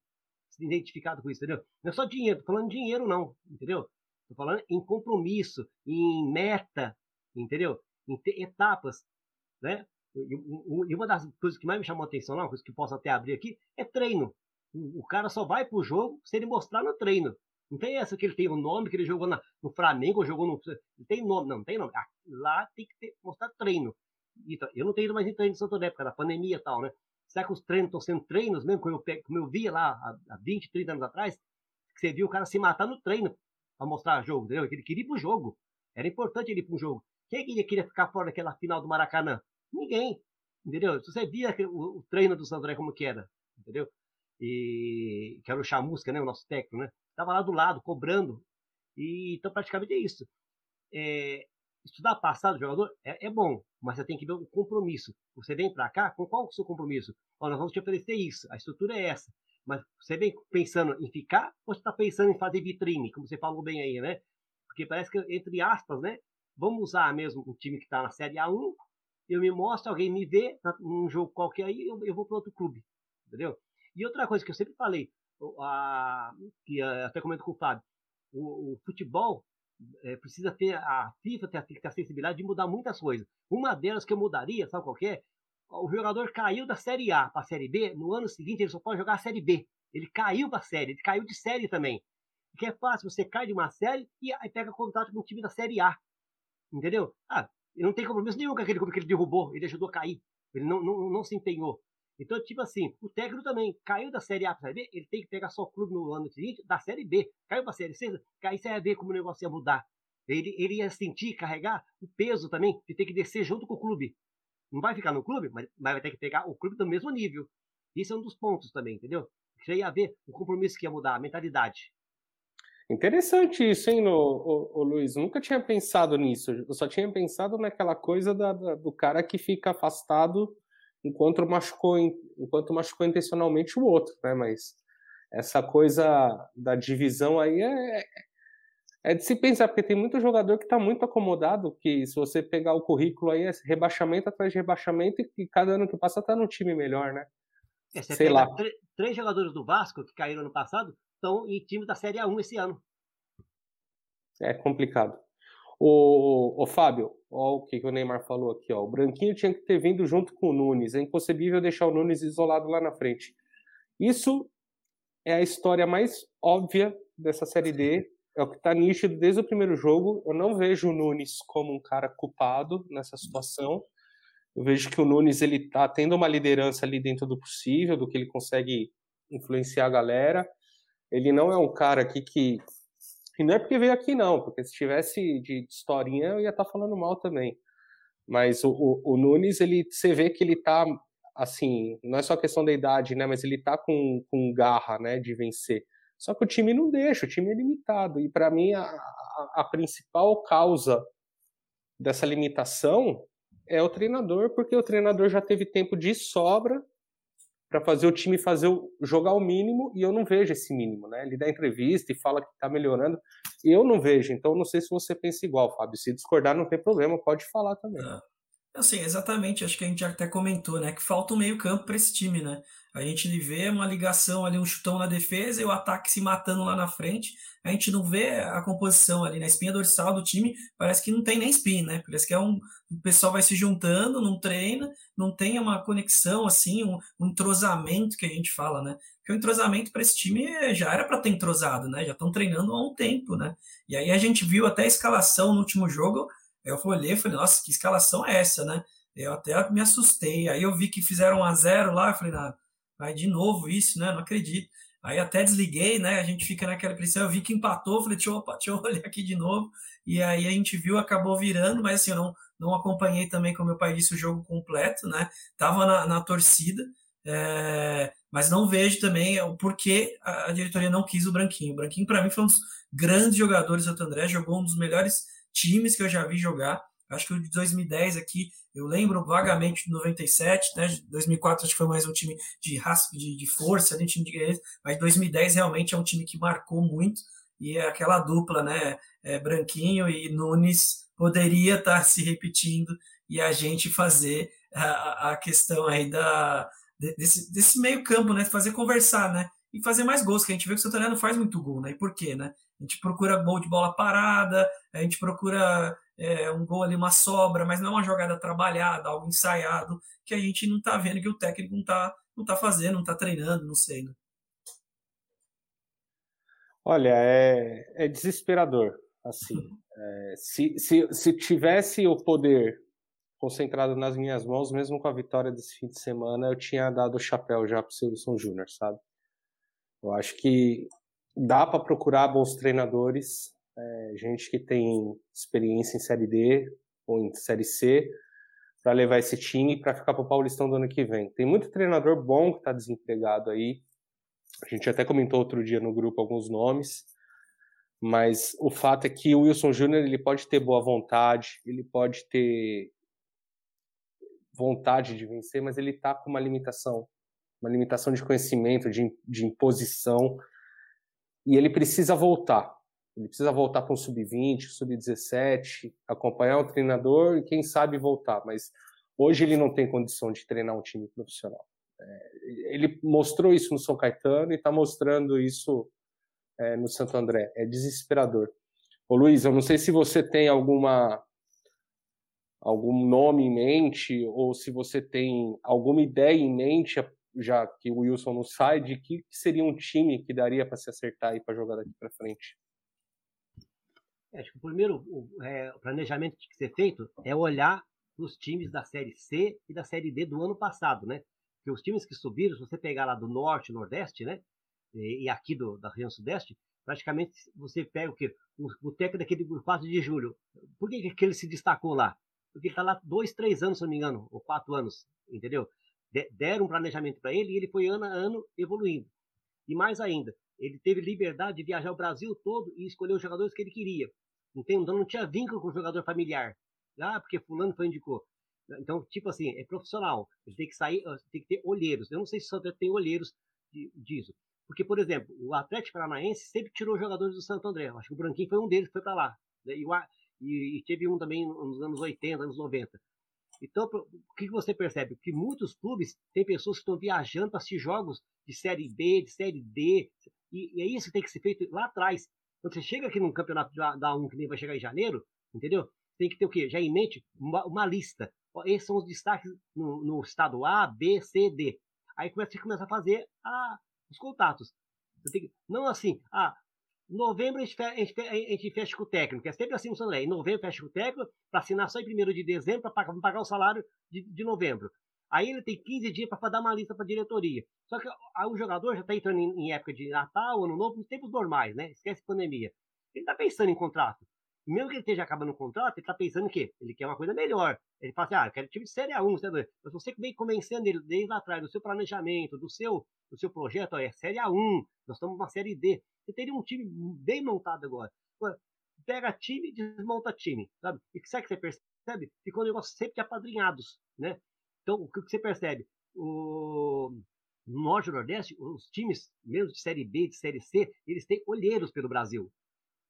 identificado com isso, entendeu? Não é só dinheiro, tô falando dinheiro não, entendeu? Tô falando em compromisso, em meta, entendeu? Em etapas, né? E uma das coisas que mais me chamou a atenção, uma coisa que posso até abrir aqui, é treino. O cara só vai pro jogo se ele mostrar no treino. Não tem essa que ele tem o um nome, que ele jogou na, no Flamengo, jogou no. Não tem nome, não, não tem nome. Lá tem que ter, mostrar treino. Eu não tenho ido mais em treino de Santo André, causa da pandemia e tal, né? Será que os treinos estão sendo treinos mesmo, como eu, como eu via lá há 20, 30 anos atrás? Que você viu o cara se matar no treino para mostrar jogo, entendeu? Ele queria ir pro jogo. Era importante ele ir pro jogo. Quem queria, queria ficar fora daquela final do Maracanã? Ninguém. Entendeu? Se você via o, o treino do Santo André como que era, entendeu? E que era o Chamusca, né? O nosso técnico, né? Estava lá do lado, cobrando. E, então, praticamente é isso. É, estudar passado do jogador é, é, bom, mas você tem que ver o compromisso. Você vem para cá, com qual é o seu compromisso? Ó, nós vamos te oferecer isso, a estrutura é essa. Mas você vem pensando em ficar ou você está pensando em fazer vitrine, como você falou bem aí, né? Porque parece que, entre aspas, né? Vamos usar mesmo o time que está na Série A1, eu me mostro, alguém me vê num jogo qualquer aí, eu, eu vou para outro clube, entendeu? E outra coisa que eu sempre falei, a, que até comento com o Fábio, o, o futebol é, precisa ter a FIFA tem, que ter a sensibilidade de mudar muitas coisas. Uma delas que eu mudaria, sabe qual é? O jogador caiu da Série A para a Série B, no ano seguinte ele só pode jogar a Série B. Ele caiu para a Série, ele caiu de série também. Que é fácil, você cai de uma série e aí pega contato com um time da Série A. Entendeu? Ah, não tem compromisso nenhum com aquele clube que ele derrubou, ele ajudou a cair. Ele não, não, não se empenhou. Então, tipo assim, o técnico também caiu da Série A para a Série B, ele tem que pegar só o clube no ano seguinte da Série B. Caiu para a Série C, aí você vai ver como o negócio ia mudar. Ele, ele ia sentir, carregar o peso também de ter que descer junto com o clube. Não vai ficar no clube, mas, mas vai ter que pegar o clube do mesmo nível. Isso é um dos pontos também, entendeu? Você ia ver o compromisso que ia mudar, a mentalidade. Interessante isso, hein, o, o Luiz? Nunca tinha pensado nisso. Eu só tinha pensado naquela coisa da, da, do cara que fica afastado enquanto machucou, enquanto machucou intencionalmente o outro, né? Mas essa coisa da divisão aí é, é de se pensar, porque tem muito jogador que está muito acomodado, que se você pegar o currículo aí, é rebaixamento atrás de rebaixamento, e cada ano que passa está no time melhor, né? É, Sei lá. Três jogadores do Vasco que caíram no passado estão em time da Série A1 esse ano. É complicado. O, o Fábio, ó, o que, que o Neymar falou aqui, ó. O Branquinho tinha que ter vindo junto com o Nunes. É impossível deixar o Nunes isolado lá na frente. Isso é a história mais óbvia dessa série D. É o que está nítido desde o primeiro jogo. Eu não vejo o Nunes como um cara culpado nessa situação. Eu vejo que o Nunes ele está tendo uma liderança ali dentro do possível, do que ele consegue influenciar a galera. Ele não é um cara aqui que e não é porque veio aqui, não, porque se tivesse de historinha eu ia estar tá falando mal também. Mas o, o, o, Nunes, ele, você vê que ele tá, assim, não é só questão da idade, né? Mas ele tá com, com garra, né, de vencer. Só que o time não deixa, o time é limitado. E para mim, a, a, a principal causa dessa limitação é o treinador, porque o treinador já teve tempo de sobra para fazer o time fazer o, jogar o mínimo e eu não vejo esse mínimo, né? Ele dá entrevista e fala que está melhorando e eu não vejo. Então não sei se você pensa igual, Fábio. Se discordar não tem problema, pode falar também. É. Assim, exatamente, acho que a gente até comentou, né, que falta um meio-campo para esse time, né? A gente vê uma ligação ali, um chutão na defesa e o ataque se matando lá na frente. A gente não vê a composição ali na espinha dorsal do time, parece que não tem nem spin, né? Parece que é um o pessoal vai se juntando, não treina, não tem uma conexão assim, um, um entrosamento que a gente fala, né? Porque o entrosamento para esse time já era para ter entrosado, né? Já estão treinando há um tempo, né? E aí a gente viu até a escalação no último jogo, eu olhei e falei, nossa, que escalação é essa, né? Eu até me assustei. Aí eu vi que fizeram um a zero lá, eu falei, não, vai de novo isso, né? Não acredito. Aí até desliguei, né? A gente fica naquela pressão. Eu vi que empatou, falei, deixa eu, deixa eu olhar aqui de novo. E aí a gente viu, acabou virando, mas assim, eu não, não acompanhei também, como meu pai disse, o jogo completo, né? Tava na, na torcida, é, mas não vejo também o porquê a, a diretoria não quis o Branquinho. O Branquinho, para mim, foi um dos grandes jogadores do André, jogou um dos melhores times que eu já vi jogar. Acho que o de 2010 aqui, eu lembro vagamente de 97, né? 2004 acho que foi mais um time de raça, de, de força, de time de guerreiros, mas 2010 realmente é um time que marcou muito e é aquela dupla, né? É, Branquinho e Nunes poderia estar tá se repetindo e a gente fazer a, a questão aí da, desse, desse meio campo, né? Fazer conversar, né? E fazer mais gols, que a gente vê que o Santarém não faz muito gol, né? E por quê, né? A gente procura gol de bola parada, a gente procura é, um gol ali, uma sobra, mas não uma jogada trabalhada, algo ensaiado, que a gente não está vendo que o técnico não está não tá fazendo, não está treinando, não sei. Né? Olha, é, é desesperador. Assim, é, se, se, se tivesse o poder concentrado nas minhas mãos, mesmo com a vitória desse fim de semana, eu tinha dado o chapéu já para o Silvio Júnior, sabe? Eu acho que dá para procurar bons treinadores, é, gente que tem experiência em Série D ou em Série C, para levar esse time para ficar para o Paulistão do ano que vem. Tem muito treinador bom que está desempregado aí. A gente até comentou outro dia no grupo alguns nomes, mas o fato é que o Wilson Júnior ele pode ter boa vontade, ele pode ter vontade de vencer, mas ele está com uma limitação, uma limitação de conhecimento, de, de imposição, e ele precisa voltar. Ele precisa voltar para um sub-20, sub-17, acompanhar o treinador e quem sabe voltar. Mas hoje ele não tem condição de treinar um time profissional. É, ele mostrou isso no São Caetano e está mostrando isso é, no Santo André. É desesperador. Ô Luiz, eu não sei se você tem alguma algum nome em mente ou se você tem alguma ideia em mente já que o Wilson não sai, de que seria um time que daria para se acertar e para jogar daqui para frente? É, acho que o primeiro o, é, o planejamento que tem que ser feito é olhar os times da Série C e da Série D do ano passado, né? Porque os times que subiram, se você pegar lá do Norte, Nordeste, né? E, e aqui do, da região Sudeste, praticamente você pega o quê? O, o técnico daquele do 4 de julho. Por que, que ele se destacou lá? Porque ele está lá dois, três anos, se não me engano, ou quatro anos, entendeu? deram um planejamento para ele e ele foi ano a ano evoluindo. E mais ainda, ele teve liberdade de viajar o Brasil todo e escolher os jogadores que ele queria. Então não tinha vínculo com o jogador familiar. Ah, porque fulano foi indicou. Então, tipo assim, é profissional. Ele tem que sair, tem que ter olheiros. Eu não sei se o Santo tem olheiros disso. Porque, por exemplo, o Atlético Paranaense sempre tirou jogadores do Santo André. Acho que o Branquinho foi um deles que foi para lá. Né? E, e, e, teve um também nos anos 80, anos 90. Então, o que você percebe? Que muitos clubes têm pessoas que estão viajando para assistir jogos de Série B, de Série D, e, e é isso que tem que ser feito lá atrás. Quando você chega aqui num campeonato da 1 que nem vai chegar em janeiro, entendeu? Tem que ter o quê? Já em mente uma, uma lista. Esses são os destaques no, no, estado A, B, C, D. Aí começa, você começa a fazer a, os contatos. Que, não assim, ah, novembro a gente, fecha, a, gente, a gente, fecha com o técnico, é sempre assim o Sandré. Em novembro fecha com o técnico, para assinar só em 1 de dezembro, para pagar, pagar, o salário de, de novembro. Aí ele tem 15 dias para dar uma lista para a diretoria. Só que o jogador já está entrando em, época de Natal, Ano Novo, nos tempos normais, né? Esquece pandemia. Ele está pensando em contrato. Mesmo que ele esteja acabando o contrato, ele está pensando em quê? Ele quer uma coisa melhor. Ele fala assim, ah, eu quero time de Série A1, Série Mas você vem convencendo ele desde lá atrás, do seu planejamento, do seu, do seu projeto, ó, é Série A1, nós estamos numa Série D. Você teria um time bem montado agora. Pega time e desmonta time, sabe? E sabe que você percebe? Ficou um negócio sempre de apadrinhados, né? Então, o que você percebe? O, no Norte e Nordeste, os times, mesmo de Série B, de Série C, eles têm olheiros pelo Brasil.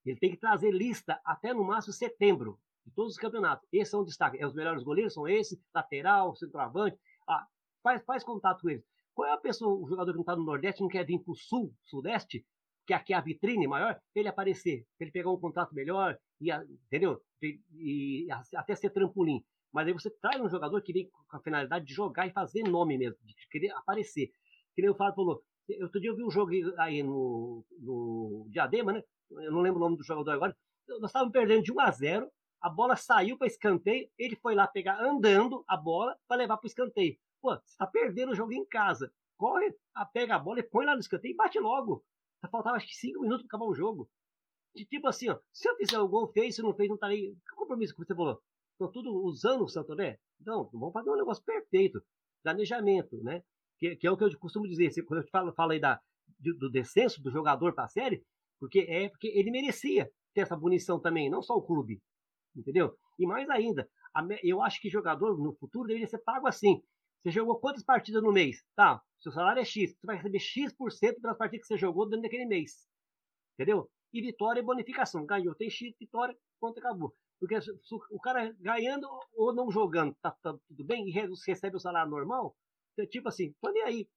Ele tem que trazer lista até no máximo setembro de todos os campeonatos. Esse é um destaque. É, os melhores goleiros são esses, lateral, centroavante. Ah, faz, faz contato com eles. Qual é a pessoa, o jogador que não está no Nordeste, não quer vir para o Sul, Sudeste, que aqui é a vitrine maior, ele aparecer, ele pegar um contrato melhor, e, entendeu? E, e, até ser trampolim. Mas aí você traz um jogador que vem com a finalidade de jogar e fazer nome mesmo, de querer aparecer. Que nem o Fábio falou. Outro dia eu vi um jogo aí no, no Diadema, né? Eu não lembro o nome do jogador agora. Nós estávamos perdendo de 1 a 0 a bola saiu para escanteio, ele foi lá pegar andando a bola para levar para o escanteio. Pô, você está perdendo o jogo em casa. corre, pega a bola e põe lá no escanteio e bate logo. Faltava acho que cinco minutos para acabar o jogo. Tipo assim, ó, se eu fizer o gol, fez, se não fez, não tá aí. Que compromisso que você falou? Estão tudo usando o Santo André? Não, vamos fazer um negócio perfeito. Planejamento, né? Que, que é o que eu costumo dizer. Quando eu falo, falo aí da, do descenso do jogador para a série, porque é porque ele merecia ter essa punição também, não só o clube. Entendeu? E mais ainda, eu acho que jogador no futuro deveria ser pago assim. Você jogou quantas partidas no mês? Tá, seu salário é X. Você vai receber X% pelas partidas que você jogou dentro daquele mês. Entendeu? E vitória e bonificação. Ganhou, tem X, vitória, ponto, acabou. Porque o cara ganhando ou não jogando, tá, tá tudo bem, e recebe o salário normal, então, tipo assim, tô nem aí,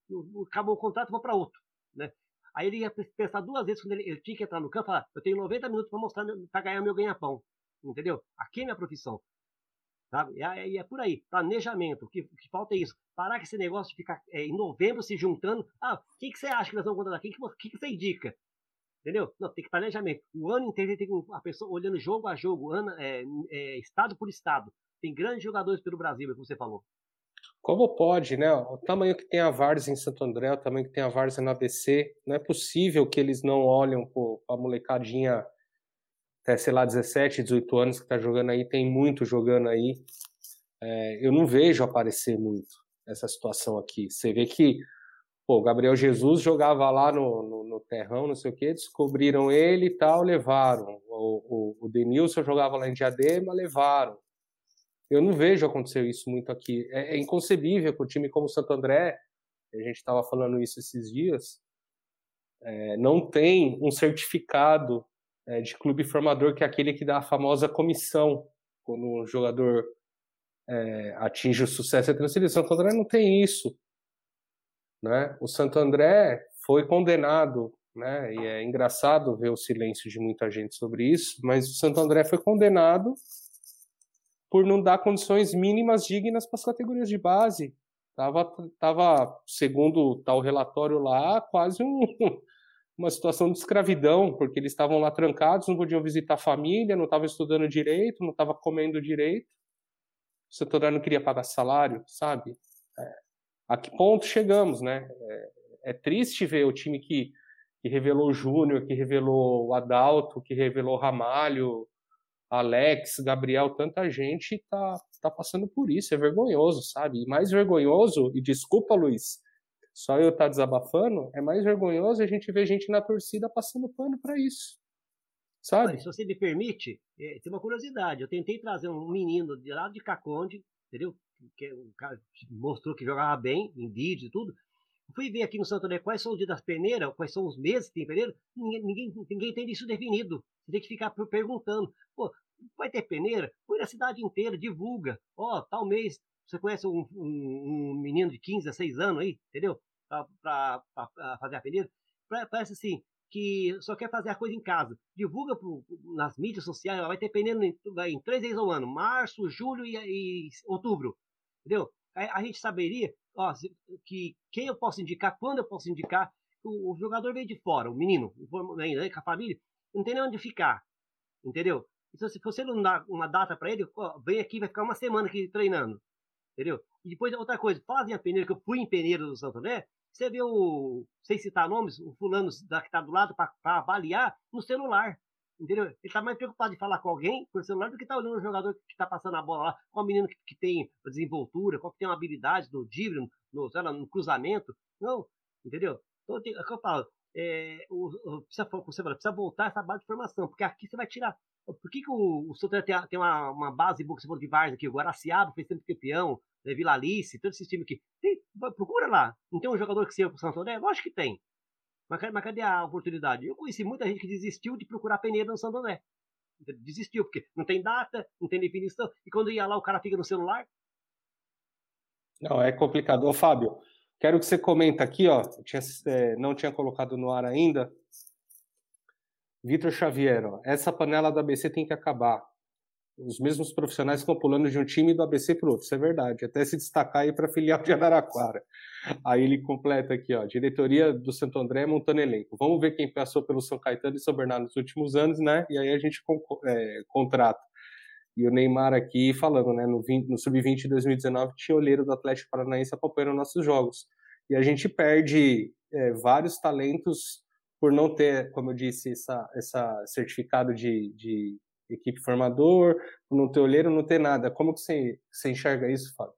acabou o contrato, vou para outro. Né? Aí ele ia pensar duas vezes quando ele, ele tinha que entrar no campo, falar, eu tenho 90 minutos para mostrar, para ganhar meu ganha-pão. Entendeu? Aqui é minha profissão. Sabe? E é, é, por aí. Planejamento. O que, que, falta é isso. Parar com esse negócio de ficar é, em novembro se juntando. Ah, o que, que você acha que nós vamos contratar? O que, que, que, você indica? Entendeu? Não, tem que planejamento. O ano inteiro tem a pessoa olhando jogo a jogo, ano, é, é, estado por estado. Tem grandes jogadores pelo Brasil, como você falou. Como pode, né? O tamanho que tem a Várzea em Santo André, o tamanho que tem a Várzea na ABC, não é possível que eles não olham para a molecadinha até, sei lá, 17, 18 anos que está jogando aí, tem muito jogando aí. É, eu não vejo aparecer muito essa situação aqui. Você vê que pô, Gabriel Jesus jogava lá no, no, no, terrão, não sei o quê, descobriram ele e tal, levaram. O, o, o Denilson jogava lá em Diadema, levaram. Eu não vejo acontecer isso muito aqui. É, é inconcebível que o time como o Santo André, a gente estava falando isso esses dias, é, não tem um certificado é, de clube formador, que é aquele que dá a famosa comissão quando um jogador é, atinge o sucesso e transferido. O Santo André não tem isso. Né? O Santo André foi condenado, né? e é engraçado ver o silêncio de muita gente sobre isso, mas o Santo André foi condenado por não dar condições mínimas dignas para as categorias de base. Tava, tava, segundo tal relatório lá, quase um, uma situação de escravidão, porque eles estavam lá trancados, não podiam visitar a família, não estavam estudando direito, não estavam comendo direito. O setor não queria pagar salário, sabe? A que ponto chegamos, né? É, é triste ver o time que, que revelou o Júnior, que revelou o Adalto, que revelou o Ramalho, Alex, Gabriel, tanta gente tá, tá passando por isso. É vergonhoso, sabe? E mais vergonhoso, e desculpa, Luiz, só eu tá desabafando, é mais vergonhoso a gente ver gente na torcida passando pano para isso. Sabe? se você me permite, é, tem uma curiosidade. Eu tentei trazer um menino de lá de Caconde, entendeu? Que o cara mostrou que jogava bem em vídeo e tudo. Fui ver aqui no Santo André quais são os dias das peneiras, quais são os meses que tem peneira. Ninguém, ninguém, ninguém tem isso definido. Você tem que ficar perguntando. Pô, vai ter peneira? Põe na cidade inteira, divulga. Ó, oh, tal mês você conhece um, um, um, menino de 15 a 6 anos aí, entendeu? Para fazer a peneira. Parece assim, que só quer fazer a coisa em casa. Divulga pro, nas mídias sociais, vai ter peneira em, em três vezes ao ano. Março, julho e, e outubro. Entendeu? A, a gente saberia ó, que quem eu posso indicar, quando eu posso indicar. O, o jogador veio de fora, o menino, né, com a família, não tem nem onde ficar. Entendeu? Então, se você não dá uma data para ele, ó, vem aqui, vai ficar uma semana aqui treinando. Entendeu? E depois, outra coisa, fazem a peneira, que eu fui em peneira do Santo André, você vê o, sem citar nomes, o fulano da, que está do lado para avaliar no celular. Entendeu? Ele está mais preocupado de falar com alguém por celular do que tá olhando o jogador que está passando a bola lá, qual menino que, que tem desenvoltura, qual que tem uma habilidade no drible, no, no cruzamento. Não, entendeu? Então, é o que eu falo, é, o, o, precisa, você fala, precisa voltar essa base de formação, porque aqui você vai tirar por que, que o, o tem, tem uma, uma base boa que você falou de Vars aqui? O Guaraciaba foi sempre campeão, né, Vila Alice, todos esses times aqui. Tem, procura lá. Não tem um jogador que seja pro Santo André? Lógico que tem. Mas, mas cadê a oportunidade? Eu conheci muita gente que desistiu de procurar peneira no Santo André. Desistiu, porque não tem data, não tem definição. E quando ia lá, o cara fica no celular. Não, é complicado. Ô, Fábio, quero que você comenta aqui, ó. Tinha, é, não tinha colocado no ar ainda. Vitor Xavier, ó, essa panela do ABC tem que acabar. Os mesmos profissionais ficam pulando de um time do ABC para outro, isso é verdade. Até se destacar aí para filial de Araraquara. Aí ele completa aqui, ó, diretoria do Santo André montando elenco. Vamos ver quem passou pelo São Caetano e São Bernardo nos últimos anos, né? E aí a gente é, contrata. E o Neymar aqui falando, né? No, no Sub-20 de 2019 tinha olheiro do Atlético Paranaense acompanhando nossos jogos. e a gente perde é, vários talentos por não ter, como eu disse, essa, essa certificado de, de equipe formador, não ter olheiro, não ter nada. Como que você, você enxerga isso, Fábio?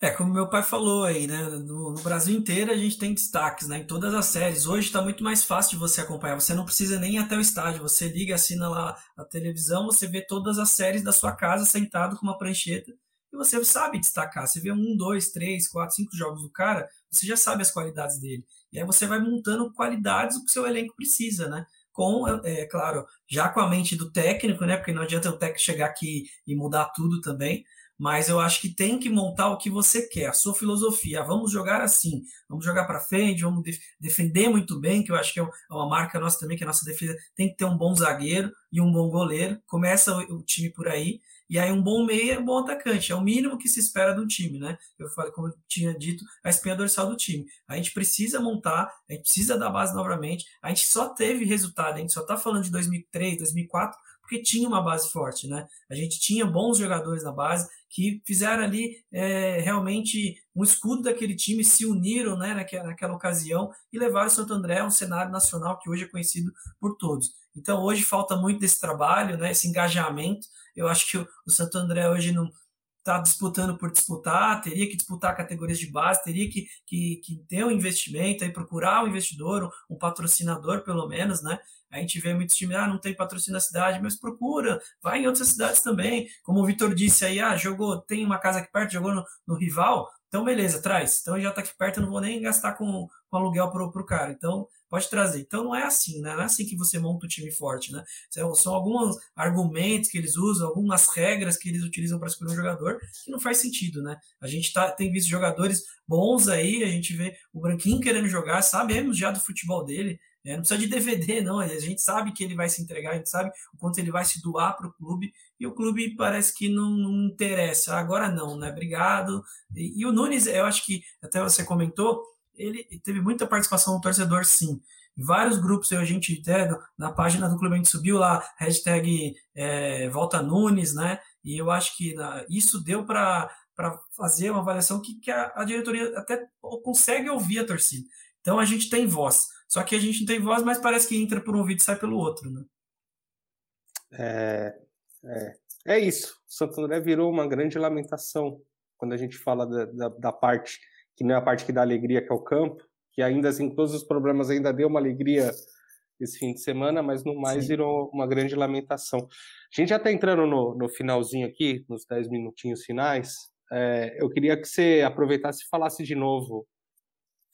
É, como meu pai falou aí, né? No, no, Brasil inteiro a gente tem destaques, né? Em todas as séries. Hoje está muito mais fácil de você acompanhar. Você não precisa nem ir até o estádio. Você liga, assina lá a televisão, você vê todas as séries da sua casa sentado com uma prancheta e você sabe destacar. Você vê um, dois, três, quatro, cinco jogos do cara, você já sabe as qualidades dele. E aí você vai montando qualidades que o seu elenco precisa, né? Com, é, é claro, já com a mente do técnico, né? Porque não adianta o técnico chegar aqui e mudar tudo também mas eu acho que tem que montar o que você quer, a sua filosofia. Vamos jogar assim, vamos jogar para frente, vamos def defender muito bem, que eu acho que é, é uma marca nossa também, que a nossa defesa tem que ter um bom zagueiro e um bom goleiro. Começa o, time por aí, e aí um bom meia um bom atacante. É o mínimo que se espera do time, né? Eu falei, como eu tinha dito, a espinha dorsal do time. A gente precisa montar, a gente precisa da base novamente. A gente só teve resultado, a gente só está falando de 2003, 2004, porque tinha uma base forte, né? A gente tinha bons jogadores na base que fizeram ali é, realmente um escudo daquele time, se uniram né, naquela, naquela ocasião e levaram o Santo André a um cenário nacional que hoje é conhecido por todos. Então hoje falta muito desse trabalho, né, esse engajamento. Eu acho que o, o Santo André hoje não está disputando por disputar, teria que disputar categorias de base, teria que, que, que ter um investimento, aí procurar um investidor, um, um patrocinador pelo menos, né? A gente vê muitos times, ah, não tem patrocínio na cidade, mas procura, vai em outras cidades também. Como o Vitor disse aí, ah, jogou, tem uma casa aqui perto, jogou no, no rival, então beleza, traz. Então já está aqui perto, eu não vou nem gastar com, com aluguel pro, pro cara. Então pode trazer. Então não é assim, né? Não é assim que você monta um time forte, né? São, são alguns argumentos que eles usam, algumas regras que eles utilizam para escolher um jogador que não faz sentido, né? A gente tá, tem visto jogadores bons aí, a gente vê o Branquinho querendo jogar, sabemos já do futebol dele, é, não precisa de DVD, não. A gente sabe que ele vai se entregar, a gente sabe o quanto ele vai se doar para o clube. E o clube parece que não, não, interessa. Agora não, né? Obrigado. E, e, o Nunes, eu acho que até você comentou, ele teve muita participação do torcedor, sim. Vários grupos, a gente até na página do clube a gente subiu lá, hashtag é, Volta Nunes, né? E eu acho que na, isso deu para fazer uma avaliação que, que a, a diretoria até consegue ouvir a torcida. Então a gente tem voz. Só que a gente não tem voz, mas parece que entra por um ouvido e sai pelo outro, né? É, é, é isso. Santo André virou uma grande lamentação quando a gente fala da, da, da, parte que não é a parte que dá alegria, que é o campo, que ainda assim, todos os problemas ainda deu uma alegria esse fim de semana, mas no mais Sim. virou uma grande lamentação. A gente já está entrando no, no, finalzinho aqui, nos 10 minutinhos finais. É, eu queria que você aproveitasse e falasse de novo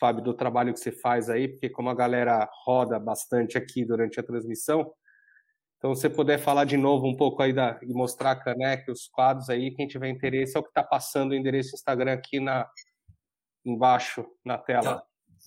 Fábio, do trabalho que você faz aí, porque como a galera roda bastante aqui durante a transmissão, então, se você puder falar de novo um pouco aí da, e mostrar a caneca, os quadros aí, quem tiver interesse, é o que está passando o endereço Instagram aqui na, embaixo na tela.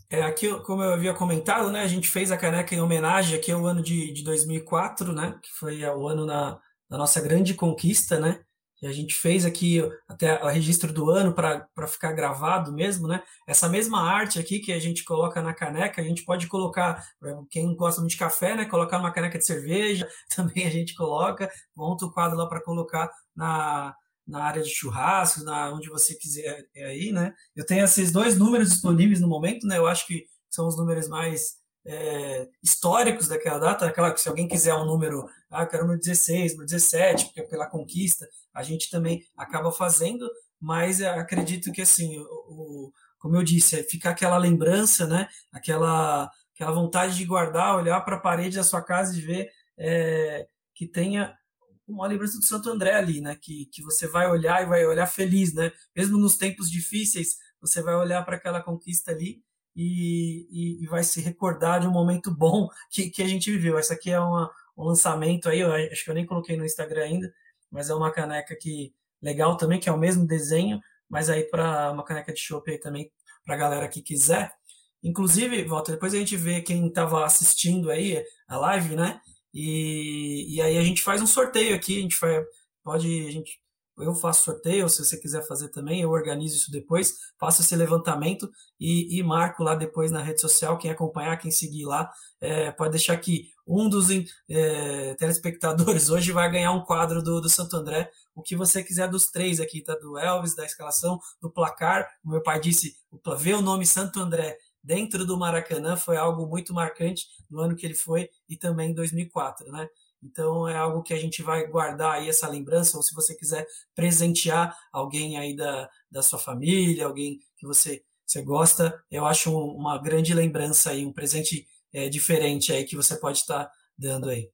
É, aqui, como eu havia comentado, né, a gente fez a caneca em homenagem aqui ao ano de, de 2004, né, que foi o ano na, da nossa grande conquista, né, que a gente fez aqui até o registro do ano para ficar gravado mesmo, né? Essa mesma arte aqui que a gente coloca na caneca, a gente pode colocar, quem gosta muito de café, né? Colocar numa caneca de cerveja, também a gente coloca, monta o quadro lá para colocar na, na área de churrascos, na onde você quiser aí, né? Eu tenho esses dois números disponíveis no momento, né? Eu acho que são os números mais é, históricos daquela data, aquela que se alguém quiser um número, ah, eu quero número 16, número 17, porque pela conquista, a gente também acaba fazendo, mas acredito que assim, o, o, como eu disse, é fica aquela lembrança, né? Aquela, aquela vontade de guardar, olhar para a parede da sua casa e ver é, que tenha uma lembrança do Santo André ali, né? Que, que você vai olhar e vai olhar feliz, né? Mesmo nos tempos difíceis, você vai olhar para aquela conquista ali e, e, e, vai se recordar de um momento bom que, que a gente viveu. Essa aqui é uma, um lançamento aí, eu acho que eu nem coloquei no Instagram ainda, mas é uma caneca que legal também, que é o mesmo desenho, mas aí para uma caneca de chopp aí também para a galera que quiser. Inclusive, volta depois a gente vê quem estava assistindo aí a live, né? E, e aí a gente faz um sorteio aqui, a gente faz, pode, a gente eu faço sorteio, se você quiser fazer também, eu organizo isso depois, faço esse levantamento e, e marco lá depois na rede social, quem acompanhar, quem seguir lá, é, pode deixar que um dos é, telespectadores hoje vai ganhar um quadro do, do Santo André, o que você quiser dos três aqui, tá? Do Elvis, da escalação, do placar. O meu pai disse, ver o nome Santo André dentro do Maracanã foi algo muito marcante no ano que ele foi e também em 2004, né? Então é algo que a gente vai guardar aí essa lembrança, ou se você quiser presentear alguém aí da, da sua família, alguém que você, você gosta, eu acho uma grande lembrança aí, um presente é, diferente aí que você pode estar dando aí.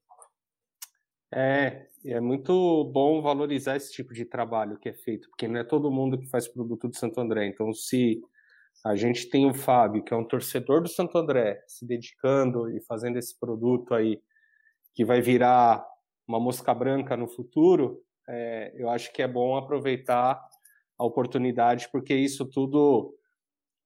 É, é muito bom valorizar esse tipo de trabalho que é feito, porque não é todo mundo que faz produto do Santo André. Então, se a gente tem o Fábio, que é um torcedor do Santo André, se dedicando e fazendo esse produto aí que vai virar uma mosca branca no futuro, é, eu acho que é bom aproveitar a oportunidade, porque isso tudo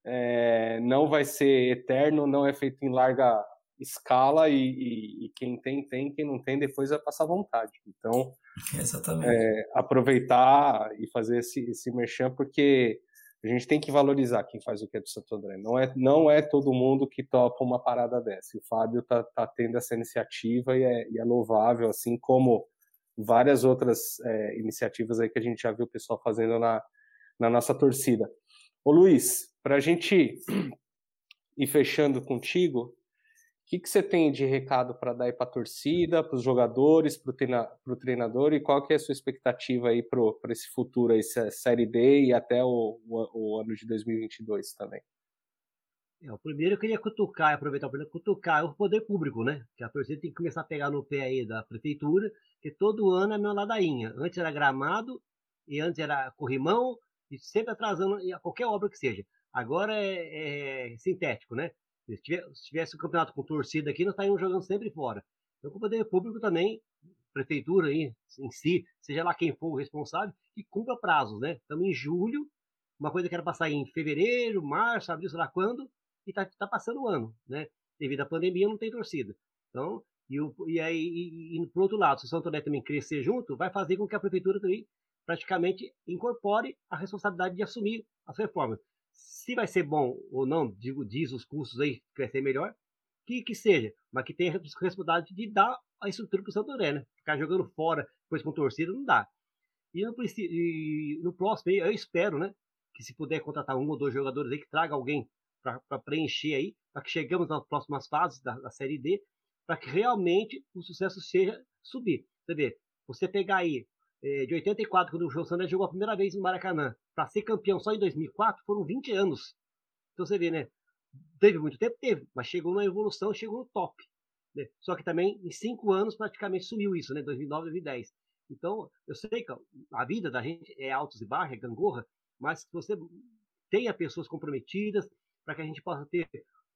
é, não vai ser eterno, não é feito em larga escala e, e, e, quem tem, tem, quem não tem, depois vai passar vontade. Então, é, aproveitar e fazer esse, esse merchan, porque a gente tem que valorizar quem faz o que é do Santo André. Não é, não é todo mundo que topa uma parada dessa. O Fábio tá, tá tendo essa iniciativa e é, e é louvável, assim como várias outras é, iniciativas aí que a gente já viu o pessoal fazendo na, na nossa torcida. Ô Luiz, para a gente ir fechando contigo, que, que você tem de recado para dar para a torcida, para os jogadores, para o treina, treinador e qual que é a sua expectativa aí para esse futuro, aí, Série D e até o, o, o ano de 2022 também? É, o primeiro eu queria cutucar, aproveitar para cutucar o poder público, né? Que a torcida tem que começar a pegar no pé aí da prefeitura, que todo ano é a minha ladainha. Antes era gramado, e antes era corrimão, e sempre atrasando qualquer obra que seja. Agora é, é sintético, né? Se, tivesse o um campeonato com torcida aqui, nós estaríamos jogando sempre fora. Então, o poder público também, prefeitura aí, em si, seja lá quem for o responsável, que cumpra prazos, né? Estamos em julho, uma coisa que era passar em fevereiro, março, abril, sei lá quando, e está tá passando o ano, né? Devido à pandemia, não tem torcida. Então, e, o, e aí, e, e, por outro lado, se o Santo André também crescer junto, vai fazer com que a prefeitura também praticamente incorpore a responsabilidade de assumir as reformas. Se vai ser bom ou não, digo, diz os cursos aí que vai ser melhor, que, que seja, mas que tenha a responsabilidade de dar a estrutura para o Santo André, né? Ficar jogando fora, depois com torcida, não dá. E no, e no próximo aí, eu espero, né? Que se puder contratar um ou dois jogadores aí, que traga alguém para preencher aí, para que chegamos nas próximas fases da, da Série D, para que realmente o sucesso seja subir. Você vê, você pegar aí é, de 84, quando o João Sanders jogou a primeira vez no Maracanã, para ser campeão só em 2004, foram 20 anos. Então você vê, né? Teve muito tempo? Teve, mas chegou na evolução, chegou no top. Né? Só que também em cinco anos praticamente sumiu isso, né? 2009, 2010. Então, eu sei que a vida da gente é altos e baixos, é gangorra, mas que você tenha pessoas comprometidas para que a gente possa ter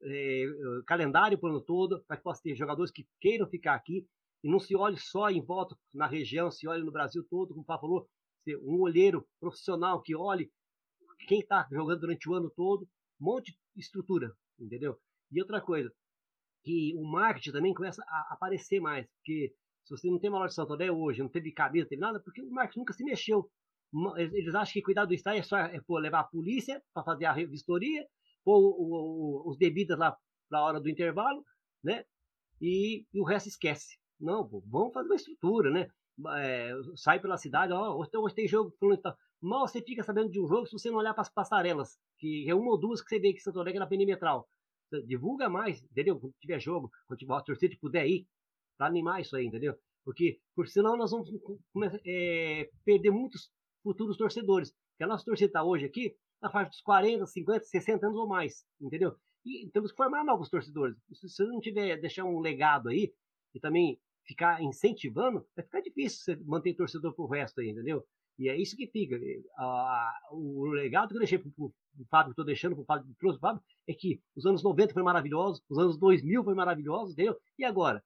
é, calendário para o ano todo, para que possa ter jogadores que queiram ficar aqui, e não se olhe só em volta na região, se olhe no Brasil todo, como o Papa falou, um olheiro profissional que olhe quem está jogando durante o ano todo, um monte de estrutura, entendeu? E outra coisa, que o marketing também começa a aparecer mais, porque se você não tem uma loja de Santo André hoje, não teve camisa, não teve nada, porque o marketing nunca se mexeu. Eles acham que cuidar do estádio é só é, pô, levar a polícia para fazer a vistoria, pôr os bebidas lá para a hora do intervalo, né? E, e o resto esquece. Não, pô, vamos fazer uma estrutura, né? É, sai pela cidade, ó, hoje, hoje tem jogo. Mal você fica sabendo de um jogo se você não olhar para as passarelas, que é uma ou duas que você vê que Santo Alegre é na perimetral. Divulga mais, entendeu? Quando tiver jogo, quando tiver a torcida puder ir, para animar isso aí, entendeu? Porque, por senão nós vamos é, perder muitos futuros torcedores. Porque a nossa torcida está hoje aqui na faixa dos 40, 50, 60 anos ou mais, entendeu? E temos que formar novos torcedores. Se você não tiver, deixar um legado aí, e também ficar incentivando, vai ficar difícil você manter torcedor pro resto aí, entendeu? E é isso que fica. O legado que eu deixei pro, pro Fábio, que estou deixando pro Fábio, pro Fábio, é que os anos 90 foi maravilhoso, os anos 2000 foi maravilhoso, entendeu? E agora?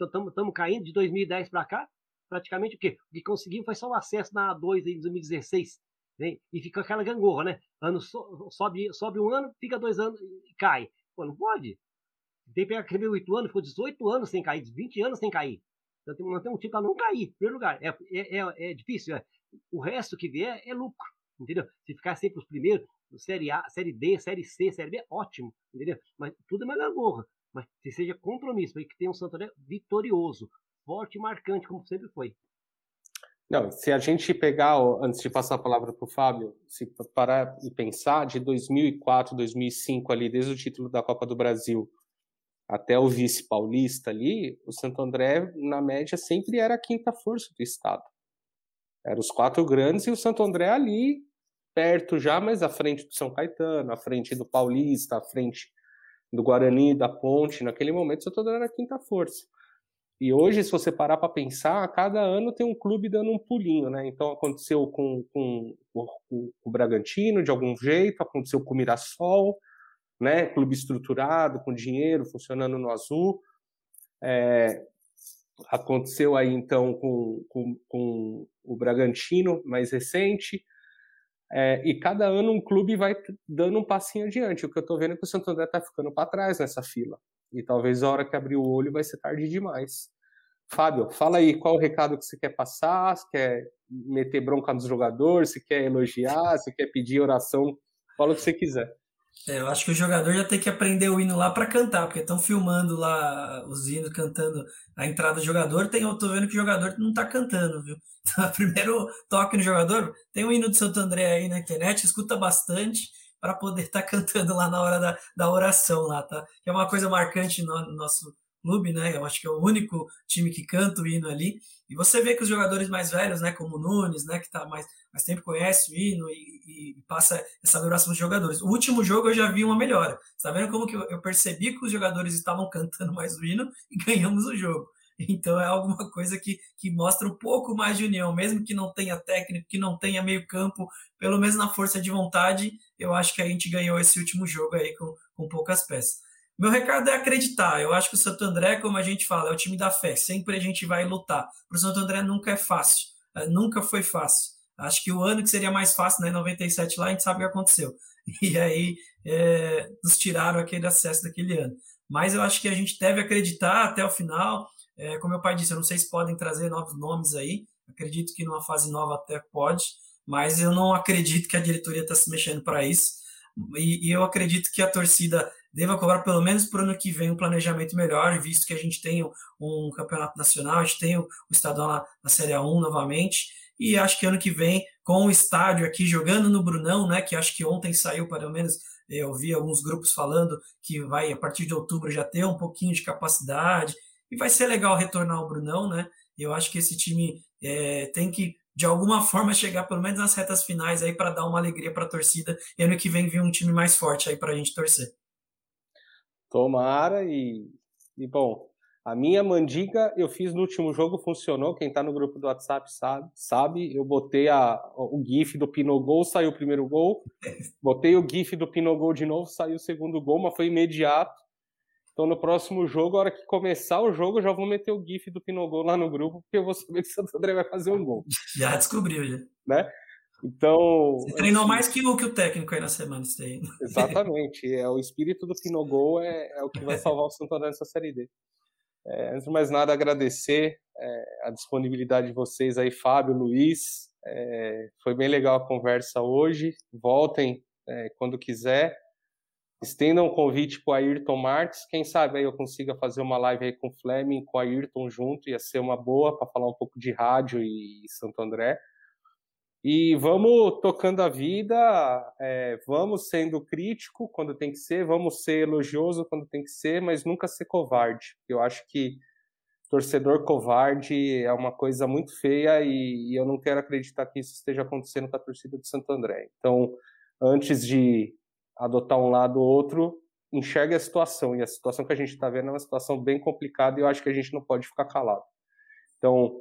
Estamos caindo de 2010 para cá, praticamente o quê? O que conseguimos foi só o acesso na A2 em 2016. Né? E fica aquela gangorra, né? Ano so, sobe, sobe um ano, fica dois anos e cai. Pô, não pode. Tem que pegar aquele 8 anos, ficou 18 anos sem cair, 20 anos sem cair. Então tem que manter um time para não cair, em primeiro lugar. É, é, é, é difícil. É. O resto que vier é lucro, entendeu? Se ficar sempre os primeiros, Série A, Série D, Série C, Série B, ótimo, entendeu? Mas tudo é uma gangorra. Mas que seja compromisso, que tenha um Santo André vitorioso, forte e marcante, como sempre foi. Não, se a gente pegar, antes de passar a palavra para o Fábio, se parar e pensar, de 2004, 2005 ali, desde o título da Copa do Brasil até o vice paulista ali, o Santo André, na média, sempre era a quinta força do estado. Eram os quatro grandes e o Santo André ali, perto já, mas à frente do São Caetano, à frente do Paulista, à frente do Guarani, da Ponte. Naquele momento, o Santo André era a quinta força. E hoje, se você parar para pensar, a cada ano tem um clube dando um pulinho, né? Então aconteceu com, com, com, com o Bragantino, de algum jeito, aconteceu com o Mirassol, né? Clube estruturado, com dinheiro, funcionando no azul. É, aconteceu aí então com, com, com, o Bragantino, mais recente. É, e cada ano um clube vai dando um passinho adiante. O que eu estou vendo é que o Santo André está ficando para trás nessa fila. E talvez a hora que abrir o olho vai ser tarde demais. Fábio, fala aí qual o recado que você quer passar, se quer meter bronca nos jogadores, se quer elogiar, se quer pedir oração, fala o que você quiser. É, eu acho que o jogador já tem que aprender o hino lá para cantar, porque estão filmando lá os hinos, cantando a entrada do jogador. Tem, eu tô vendo que o jogador não tá cantando, viu? Então, primeiro toque no jogador, tem o hino do Santo André aí na internet, escuta bastante para poder estar tá cantando lá na hora da, da oração lá, tá? Que é uma coisa marcante no, no nosso clube, né? Eu acho que é o único time que canta o hino ali. E você vê que os jogadores mais velhos, né, como o Nunes, né, que tá mais, mais tempo conhece o hino e, e passa essa adoração dos jogadores. O último jogo eu já vi uma melhora. Você tá vendo como que eu, eu percebi que os jogadores estavam cantando mais o hino e ganhamos o jogo. Então é alguma coisa que, que mostra um pouco mais de união, mesmo que não tenha técnico, que não tenha meio campo, pelo menos na força de vontade, eu acho que a gente ganhou esse último jogo aí com, com poucas peças. Meu recado é acreditar. Eu acho que o Santo André, como a gente fala, é o time da fé. Sempre a gente vai lutar. Para o Santo André nunca é fácil. É, nunca foi fácil. Acho que o ano que seria mais fácil, né, 97 lá, a gente sabe o que aconteceu. E aí é, nos tiraram aquele acesso daquele ano. Mas eu acho que a gente deve acreditar até o final. É, como meu pai disse, eu não sei se podem trazer novos nomes aí. Acredito que numa fase nova até pode, mas eu não acredito que a diretoria está se mexendo para isso. E, e, eu acredito que a torcida deva cobrar pelo menos para o ano que vem um planejamento melhor, visto que a gente tem um campeonato nacional, a gente tem o, estadual na, na Série A1 novamente, e acho que ano que vem, com o estádio aqui jogando no Brunão, né, que acho que ontem saiu pelo menos, eu vi alguns grupos falando que vai, a partir de outubro, já ter um pouquinho de capacidade, e vai ser legal retornar ao Brunão, né, eu acho que esse time é, tem que de alguma forma chegar pelo menos nas retas finais aí para dar uma alegria para a torcida. E ano que vem vir um time mais forte aí para a gente torcer. Tomara e, e bom, a minha mandiga eu fiz no último jogo, funcionou. Quem tá no grupo do WhatsApp sabe. sabe. Eu botei a, o GIF do Pinogol, saiu o primeiro gol. Botei o GIF do Pinogol de novo, saiu o segundo gol, mas foi imediato. Então no próximo jogo, a hora que começar o jogo, eu já vou meter o GIF do Pinogol lá no grupo, porque eu vou saber que o Santo André vai fazer um gol. Já descobriu, já. Né? Então. Você treinou assim, mais que o, que o técnico aí na semana, isso aí. Exatamente. É, o espírito do Pinogol é, é o que vai salvar o Santo André nessa série D. É, antes de mais nada, agradecer é, a disponibilidade de vocês aí, Fábio, Luiz. É, foi bem legal a conversa hoje. Voltem é, quando quiser. Estendam o convite para o Ayrton Marques. Quem sabe aí eu consiga fazer uma live aí com o Fleming, com o Ayrton junto. Ia ser uma boa para falar um pouco de rádio e Santo André. E vamos tocando a vida, é, vamos sendo crítico quando tem que ser, vamos ser elogioso quando tem que ser, mas nunca ser covarde. Eu acho que torcedor covarde é uma coisa muito feia e, e, eu não quero acreditar que isso esteja acontecendo com a torcida de Santo André. Então, antes de adotar um lado ou outro, enxergue a situação. E a situação que a gente está vendo é uma situação bem complicada e eu acho que a gente não pode ficar calado. Então,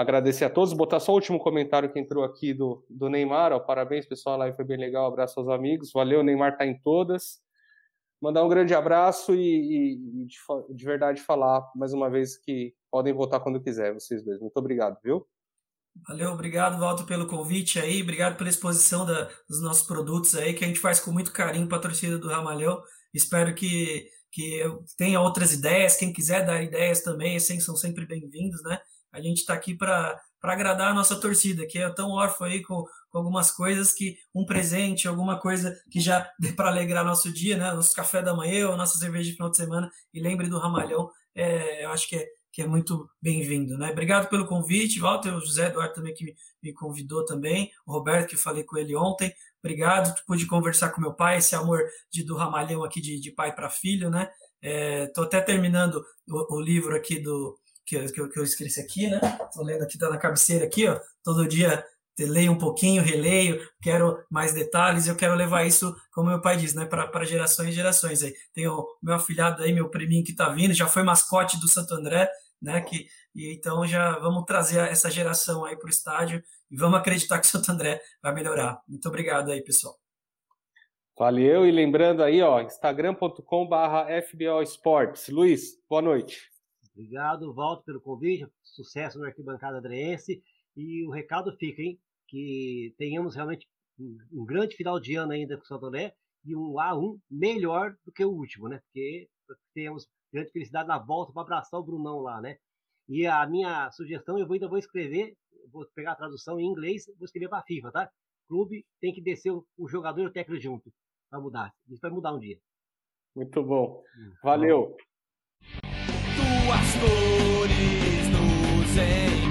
agradecer a todos, botar só o último comentário que entrou aqui do, do Neymar, ó, parabéns pessoal, a live foi bem legal, abraço aos amigos, valeu, Neymar tá em todas, mandar um grande abraço e, e, e de, de, verdade falar mais uma vez que podem votar quando quiser, vocês dois, muito obrigado, viu? Valeu, obrigado, Walter, pelo convite aí, obrigado pela exposição da, dos nossos produtos aí, que a gente faz com muito carinho para a torcida do Ramalhão, espero que que tenha outras ideias, quem quiser dar ideias também, assim, são sempre bem-vindos, né? A gente está aqui para agradar a nossa torcida, que é tão órfã aí com, com, algumas coisas que um presente, alguma coisa que já dê para alegrar nosso dia, né? Nosso café da manhã, nossa cerveja de final de semana, e lembre do Ramalhão, é, eu acho que é, que é muito bem-vindo, né? Obrigado pelo convite, Walter, o José Eduardo também que me, convidou também, o Roberto que falei com ele ontem, obrigado, pude conversar com meu pai, esse amor de, do Ramalhão aqui de, de pai para filho, né? Estou é, até terminando o, o livro aqui do que eu, que eu, que eu esqueci aqui, né? Estou lendo aqui, tá na cabeceira aqui, ó. Todo dia leio um pouquinho, releio, quero mais detalhes, eu quero levar isso, como meu pai diz, né, para gerações e gerações aí. Tem o meu afilhado aí, meu priminho que está vindo, já foi mascote do Santo André, né, que e então já vamos trazer essa geração aí para o estádio e vamos acreditar que o Santo André vai melhorar. Muito obrigado aí, pessoal. Valeu, e lembrando aí, ó, instagram.com/fbo Esportes. Luiz, boa noite. Obrigado, Walter, pelo convite. Sucesso no Arquibancada Adriense. E o recado fica, hein? Que tenhamos realmente um grande final de ano ainda com o Santo André e um A1 melhor do que o último, né? Porque temos grande felicidade na volta para abraçar o Brunão lá, né? E a minha sugestão, eu ainda vou escrever, vou pegar a tradução em inglês, vou escrever para a FIFA, tá? Clube tem que descer o jogador e o técnico junto para mudar. Isso vai mudar um dia. Muito bom. Hum, Valeu tuas cores nos em